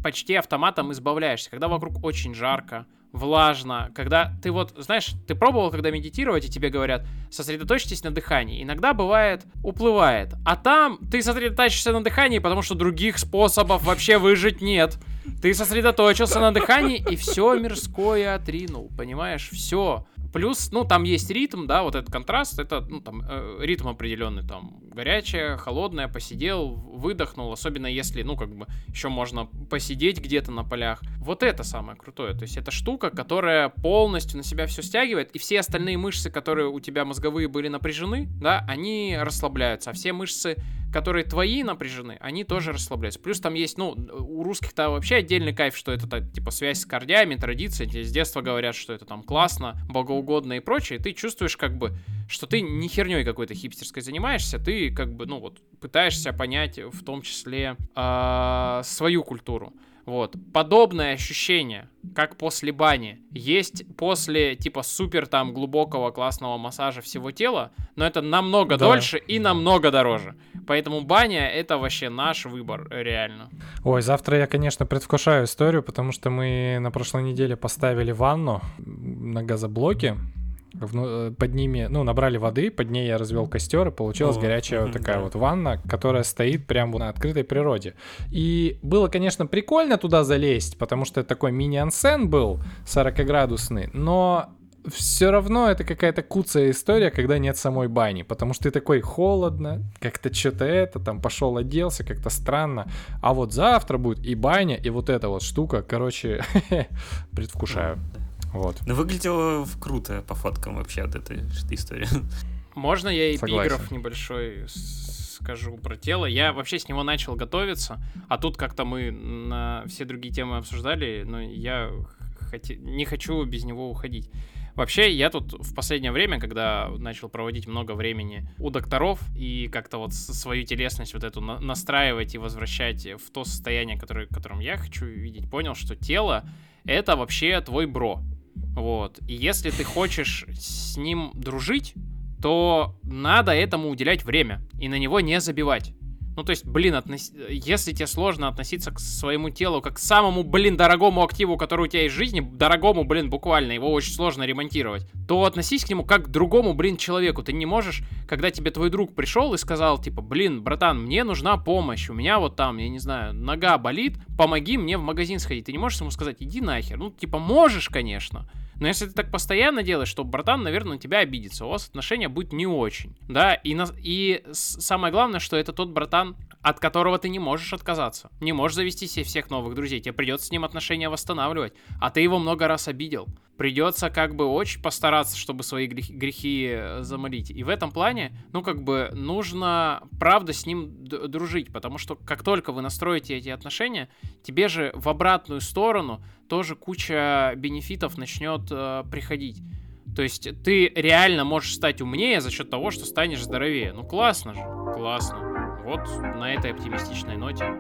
почти автоматом избавляешься. Когда вокруг очень жарко, влажно, когда ты вот, знаешь, ты пробовал, когда медитировать, и тебе говорят, сосредоточьтесь на дыхании. Иногда бывает, уплывает. А там ты сосредотачиваешься на дыхании, потому что других способов вообще выжить нет. Ты сосредоточился на дыхании и все мирское отринул, понимаешь? Все. Плюс, ну, там есть ритм, да, вот этот контраст, это, ну, там, э, ритм определенный, там, горячее, холодное, посидел, выдохнул, особенно если, ну, как бы, еще можно посидеть где-то на полях. Вот это самое крутое, то есть это штука, которая полностью на себя все стягивает, и все остальные мышцы, которые у тебя мозговые были напряжены, да, они расслабляются, а все мышцы, которые твои напряжены, они тоже расслабляются. Плюс там есть, ну, у русских-то вообще отдельный кайф, что это, типа, связь с корнями, традиции, тебе с детства говорят, что это там классно, богоугодно и прочее, и ты чувствуешь, как бы, что ты не херней какой-то хипстерской занимаешься, ты, как бы, ну, вот, пытаешься понять, в том числе, а, свою культуру. Вот. Подобное ощущение, как после бани, есть после, типа, супер там глубокого классного массажа всего тела, но это намного Да. дольше и намного дороже. Поэтому баня — это вообще наш выбор, реально. Ой, завтра я, конечно, предвкушаю историю, потому что мы на прошлой неделе поставили ванну на газоблоке. Вну- э, Под ними, ну, набрали воды, под ней я развел костер, и получилась О, горячая вот мгм, такая да. вот ванна, которая стоит прямо на открытой природе. И было, конечно, прикольно туда залезть, потому что это такой мини-ансен был 40-градусный, но все равно это какая-то куцая история, когда нет самой бани, потому что ты такой холодно, как-то что-то это, там пошел оделся, как-то странно. А вот завтра будет и баня, и вот эта вот штука, короче, предвкушаю. Вот. Ну, выглядело круто по фоткам вообще вот эта эта история. Можно я эпиграф небольшой скажу про тело? Я вообще с него начал готовиться, а тут как-то мы на все другие темы обсуждали, но я хоте- не хочу без него уходить. Вообще, я тут в последнее время, когда начал проводить много времени у докторов и как-то вот свою телесность вот эту на- настраивать и возвращать в то состояние, которое, которым я хочу видеть, понял, что тело — это вообще твой бро. Вот. И если ты хочешь с ним дружить, то надо этому уделять время и на него не забивать. Ну, то есть, блин, относ- если тебе сложно относиться к своему телу как к самому, блин, дорогому активу, который у тебя есть в жизни, дорогому, блин, буквально, его очень сложно ремонтировать, то относись к нему как к другому, блин, человеку. Ты не можешь, когда тебе твой друг пришел и сказал, типа, блин, братан, мне нужна помощь, у меня вот там, я не знаю, нога болит, помоги мне в магазин сходить. Ты не можешь ему сказать, иди нахер. Ну, типа, можешь, конечно. Но если ты так постоянно делаешь, то братан, наверное, на тебя обидится. У вас отношения будет не очень. Да, и, на- и самое главное, что это тот братан, от которого ты не можешь отказаться. Не можешь завести себе всех новых друзей. Тебе придется с ним отношения восстанавливать. А ты его много раз обидел. Придется как бы очень постараться, чтобы свои грехи, э, замолить. И в этом плане, ну как бы нужно правда с ним дружить. Потому что как только вы настроите эти отношения, тебе же в обратную сторону тоже куча бенефитов начнет э, приходить. То есть ты реально можешь стать умнее за счет того, что станешь здоровее. Ну классно же, классно. Вот на этой оптимистичной ноте.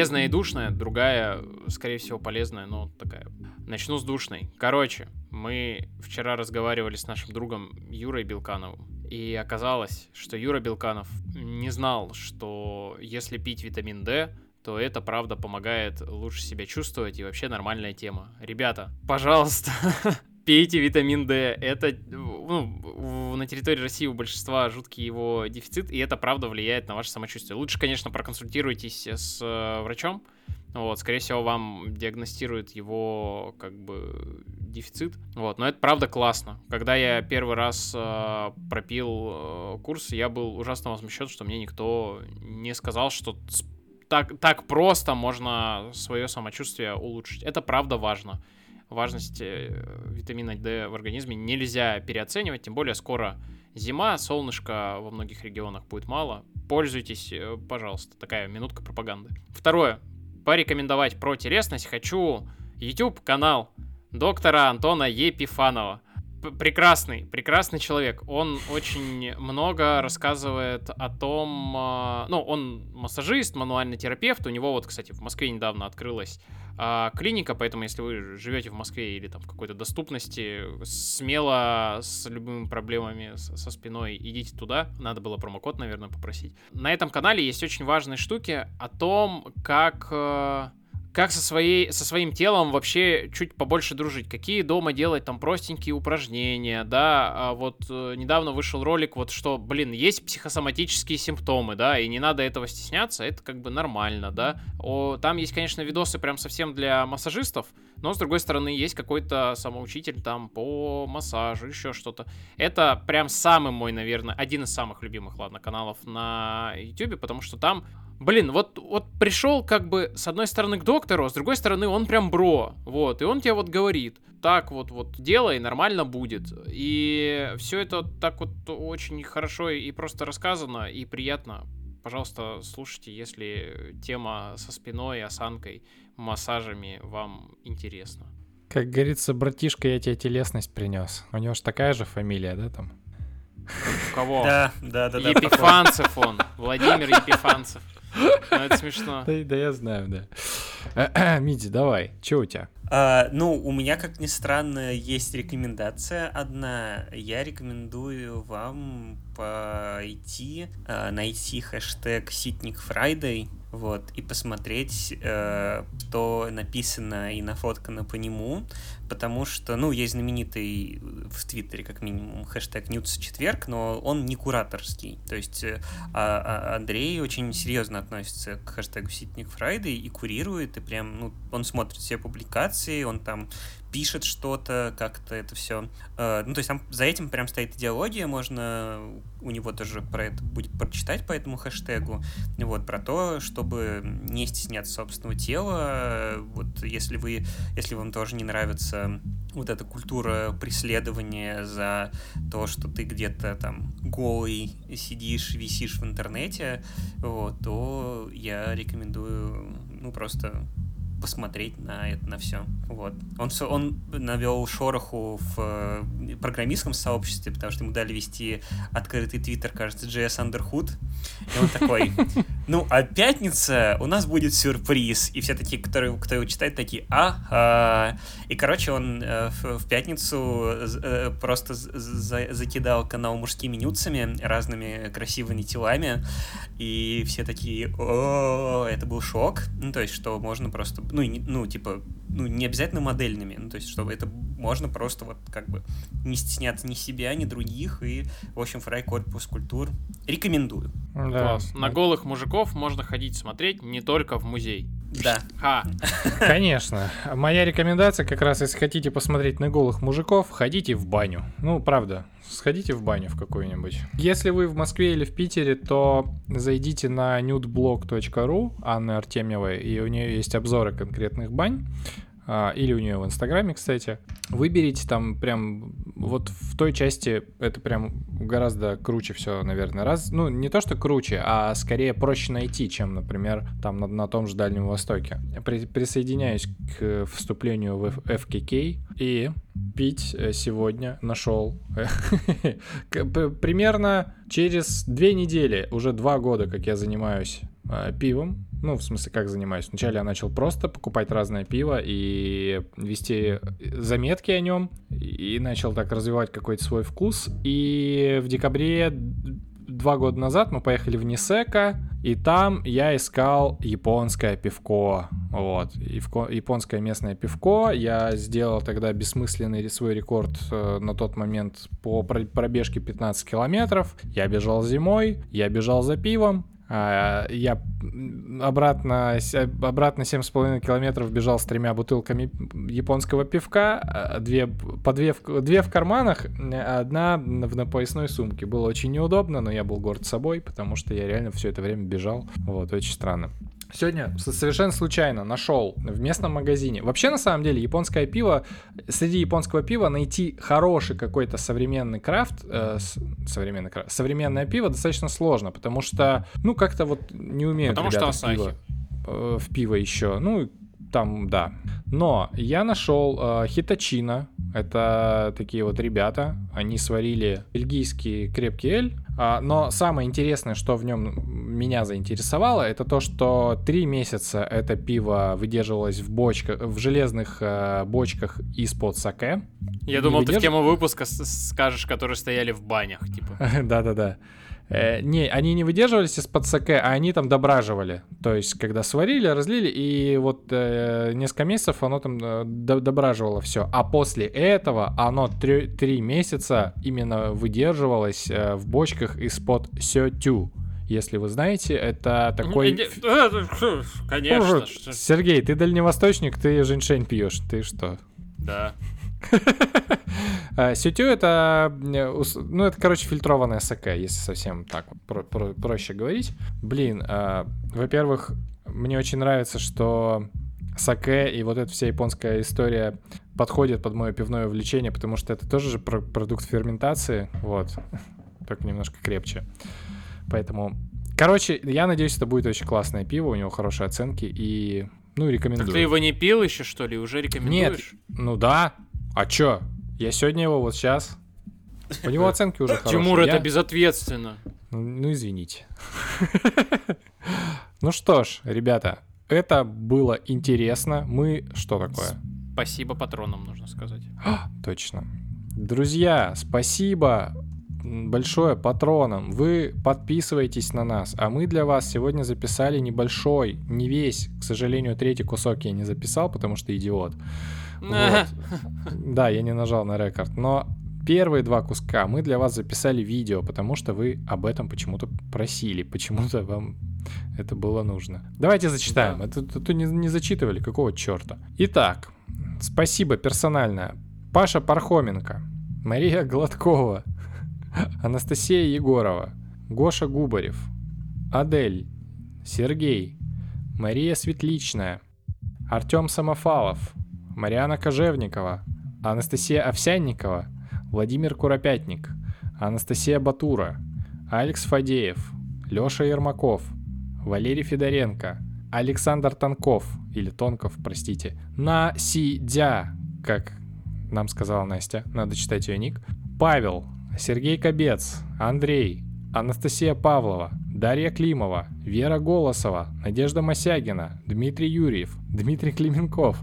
Полезная и душная, другая, скорее всего, полезная, но такая. Начну с душной. Короче, мы вчера разговаривали с нашим другом Юрой Белкановым. И оказалось, что Юра Белканов не знал, что если пить витамин D, то это правда помогает лучше себя чувствовать и вообще нормальная тема. Ребята, пожалуйста, пейте витамин D. Это ну, на территории России у большинства жуткий его дефицит, и это правда влияет на ваше самочувствие. Лучше, конечно, проконсультируйтесь с э, врачом. Вот, скорее всего, вам диагностируют его как бы дефицит. Вот, но это правда классно. Когда я первый раз э, пропил э, курс, я был ужасно возмущен, что мне никто не сказал, что так, так просто можно свое самочувствие улучшить. Это правда важно. Важность э, витамина D в организме нельзя переоценивать, тем более скоро зима, солнышка во многих регионах будет мало. Пользуйтесь, э, пожалуйста. Такая минутка пропаганды. Второе. Порекомендовать про телесность хочу YouTube канал доктора Антона Епифанова. Прекрасный, прекрасный человек. Он очень много рассказывает о том, а, ну, он массажист, мануальный терапевт. У него вот, кстати, в Москве недавно открылась а, клиника, поэтому если вы живете в Москве или там в какой-то доступности, смело с любыми проблемами со спиной идите туда. Надо было промокод, наверное, попросить. На этом канале есть очень важные штуки о том, как э, как со, своей, со своим телом вообще чуть побольше дружить, какие дома делать там простенькие упражнения, да, а вот э, недавно вышел ролик, вот что, блин, есть психосоматические симптомы, да, и не надо этого стесняться, это как бы нормально, да, О, там есть, конечно, видосы прям совсем для массажистов, но, с другой стороны, есть какой-то самоучитель там по массажу, еще что-то. Это прям самый мой, наверное, один из самых любимых, ладно, каналов на YouTube, потому что там Блин, вот, вот пришел как бы с одной стороны к доктору, а с другой стороны он прям бро, вот, и он тебе вот говорит, так вот, вот делай, нормально будет. И все это так вот очень хорошо и просто рассказано, и приятно. Пожалуйста, слушайте, если тема со спиной, осанкой, массажами вам интересна. Как говорится, братишка, я тебе телесность принес. У него же такая же фамилия, да, там? У кого? Да, да, да, да. Епифанцев он, Владимир Епифанцев. Ну, это смешно. Да, да я знаю, да. Миди, давай, что у тебя? А, ну, у меня, как ни странно, есть рекомендация одна. Я рекомендую вам пойти, а, найти хэштег Ситник Friday, вот, и посмотреть, э, что написано и нафоткано по нему, потому что, ну, есть знаменитый в Твиттере, как минимум, хэштег nudes четверг, но он не кураторский, то есть э, а- а- Андрей очень серьезно относится к хэштегу Ситник Friday и курирует, и прям, ну, он смотрит все публикации, презентации, он там пишет что-то, как-то это все. Ну, то есть там за этим прям стоит идеология, можно у него тоже про это будет прочитать по этому хэштегу. Вот, про то, чтобы не стесняться собственного тела. Вот если вы, если вам тоже не нравится вот эта культура преследования за то, что ты где-то там голый сидишь, висишь в интернете, вот, то я рекомендую, ну, просто посмотреть на это, на все. Вот. Он, он навел шороху в э, программистском сообществе, потому что ему дали вести открытый твиттер, кажется, JS Underhood. И он такой, ну, а пятница у нас будет сюрприз. И все такие, которые, кто его читает, такие, ага. И, короче, он э, в, пятницу э, просто закидал канал мужскими нюцами, разными красивыми телами. И все такие, о, это был шок. Ну, то есть, что можно просто, ну, и ну, типа, ну, не обязательно модельными, ну, то есть, чтобы это можно просто вот как бы не стесняться ни себя, ни других, и, в общем, фрай корпус культур рекомендую. Да. Класс. На голых мужиков можно ходить смотреть не только в музей. Да. Ха. Конечно. Моя рекомендация как раз, если хотите посмотреть на голых мужиков, ходите в баню. Ну, правда, сходите в баню в какую-нибудь. Если вы в Москве или в Питере, то зайдите на nudeblog.ru Анны Артемьевой, и у нее есть обзоры конкретных бань. А, Или у нее в Инстаграме, кстати. Выберите там прям вот в той части это прям гораздо круче все, наверное. Раз, ну, не то, что круче, а скорее проще найти, чем, например, там на, на том же Дальнем Востоке. При- присоединяюсь к вступлению в FKK и пить э, сегодня нашел примерно через две недели, уже два года, как я занимаюсь э, пивом. Ну, в смысле, как занимаюсь? Вначале я начал просто покупать разное пиво и вести заметки о нем, и начал так развивать какой-то свой вкус. И в декабре два года назад мы поехали в Нисека, и там я искал японское пивко. Вот. Японское местное пивко. Я сделал тогда бессмысленный свой рекорд э, на тот момент по про- пробежке 15 километров. Я бежал зимой, я бежал за пивом. А, Я обратно, обратно 7,5 километров бежал с тремя бутылками японского пивка, а, две, по две, две в карманах, одна в на поясной сумке. Было очень неудобно, но я был горд собой, потому что я реально все это время бежал. Вот, очень странно. Сегодня совершенно случайно нашел в местном магазине. Вообще, на самом деле, японское пиво, среди японского пива найти хороший какой-то современный крафт, э, современный крафт, современное пиво достаточно сложно, потому что, ну, как-то вот не умеют Потому что в пиво, Асахи. э, в пиво еще. Ну, там, да. Но я нашел э, Хитачино. Это такие вот ребята. Они сварили бельгийский крепкий эль. А, но самое интересное, что в нем меня заинтересовало, это то, что три месяца это пиво выдерживалось в бочках, в железных э, бочках из-под саке. Я думал, ты в выдерж- тему выпуска скажешь, которые стояли в банях, типа. Да-да-да. Э, Не, они не выдерживались из-под саке, а они там дображивали. То есть, когда сварили, разлили, и вот э, несколько месяцев оно там э, до- дображивало все. А после этого оно три, три месяца именно выдерживалось э, в бочках из-под сётю. Если вы знаете, это такой... Не- Конечно. Сергей, ты дальневосточник, ты женьшень пьешь. Ты что? Да. А, Сютю это, э, ну это, короче, фильтрованная саке, если совсем так про- про- проще говорить. Блин, а, во-первых, мне очень нравится, что саке и вот эта вся японская история подходит под мое пивное увлечение, потому что это тоже же про- продукт ферментации, вот, только немножко крепче. Поэтому, короче, я надеюсь, это будет очень классное пиво, у него хорошие оценки и, ну, рекомендую. Так ты его не пил еще, что ли? Уже рекомендуешь? Ну да. А чё? Я сегодня его вот сейчас. У него оценки уже хорошие. Тимур, это безответственно. Ну, ну, извините. Ну что ж, ребята, это было интересно. Мы... Что такое? Спасибо патронам, нужно сказать. А, Точно. Друзья, спасибо большое патронам. Вы подписываетесь на нас, а мы для вас сегодня записали небольшой, не весь, к сожалению, третий кусок я не записал, потому что идиот. Вот. Да, я не нажал на рекорд, но первые два куска мы для вас записали видео, потому что вы об этом почему-то просили, почему-то вам это было нужно. Давайте зачитаем. Да. Это, это не, не зачитывали, какого черта? Итак, Спасибо персонально. Паша Пархоменко, Мария Гладкова, Анастасия Егорова, Гоша Губарев, Адель, Сергей, Мария Светличная, Артем Самофалов, Мариана Кожевникова, Анастасия Овсянникова, Владимир Куропятник, Анастасия Батура, Алекс Фадеев, Леша Ермаков, Валерий Федоренко, Александр Тонков, или Тонков, простите, Насидя, как нам сказала Настя, надо читать ее ник, Павел, Сергей Кобец, Андрей, Анастасия Павлова, Дарья Климова, Вера Голосова, Надежда Мосягина, Дмитрий Юрьев, Дмитрий Клименков,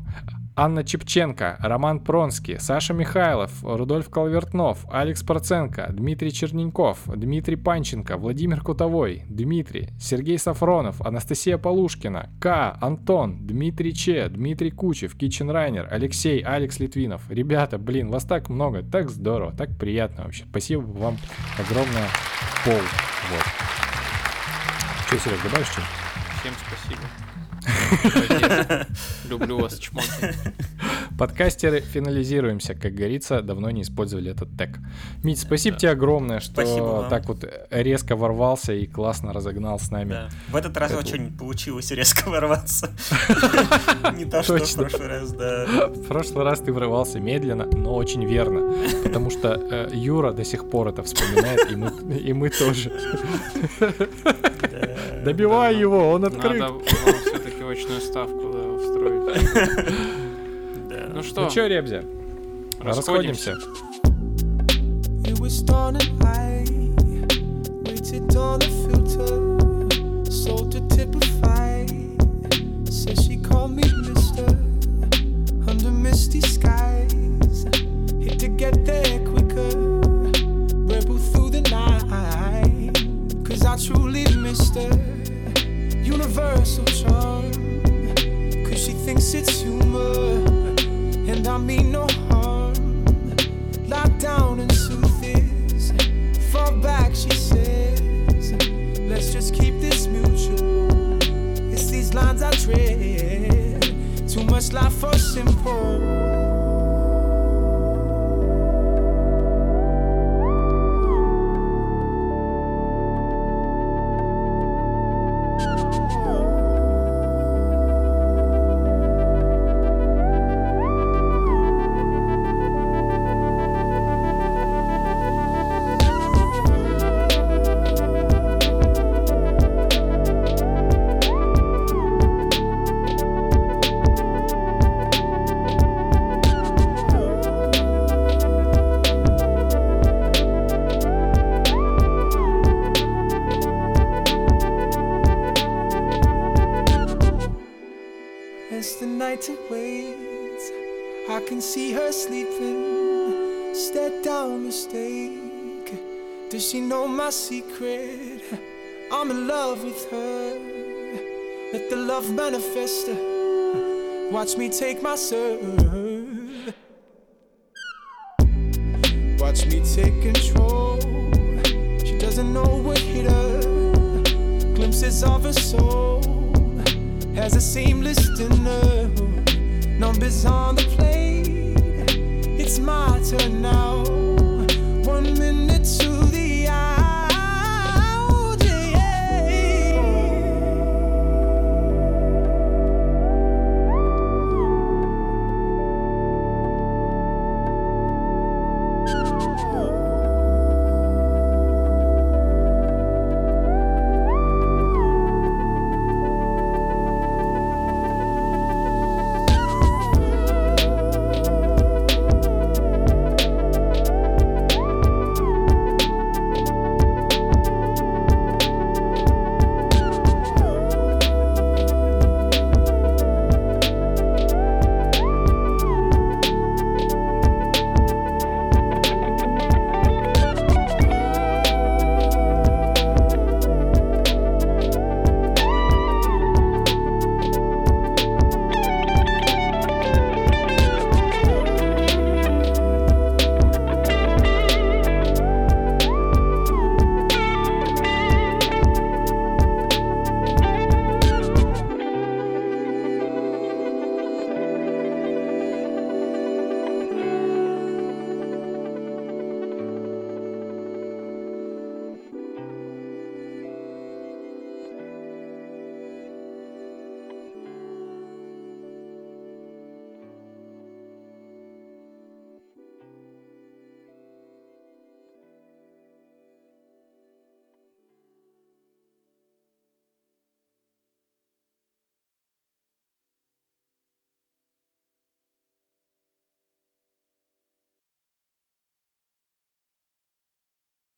Анна Чепченко, Роман Пронский, Саша Михайлов, Рудольф Колвертнов, Алекс Проценко, Дмитрий Черненков, Дмитрий Панченко, Владимир Кутовой, Дмитрий, Сергей Сафронов, Анастасия Полушкина, К, Антон, Дмитрий Че, Дмитрий Кучев, Кичен Райнер, Алексей, Алекс Литвинов. Ребята, блин, вас так много, так здорово, так приятно вообще. Спасибо вам огромное пол. Вот. Что, Серег, добавишь что Всем спасибо. Люблю вас, чмоки. Подкастеры, финализируемся. Как говорится, давно не использовали этот тег. Мить, спасибо Да. тебе огромное, что Спасибо так вот резко ворвался и классно разогнал с нами. Да. В этот раз Это- очень получилось резко ворваться. Не то, что в прошлый раз, да. В прошлый раз ты врывался медленно, но очень верно. Потому что э, Юра до сих пор это вспоминает, и мы, и мы тоже. Добивай его, он открыт. Надо все-таки очную ставку да, устроить. Да. Ну что, Ну чё, Ребзя, расходимся. Under misty skies. To get there quicker. Rebel through the night. Cause I truly missed her. Universal charm. She thinks it's humor. And I mean no harm. Locked down and soothes. Fall back, she says. Let's just keep this mutual. It's these lines I tread. Too much life for simple. Can see her sleeping. Step down mistake. Does she know my secret? I'm in love with her. Let the love manifest. Watch me take my serve. Watch me take control. She doesn't know what hit her. Glimpses of her soul has a seamless dinner. Numbers on the plate. It's my turn now. One minute to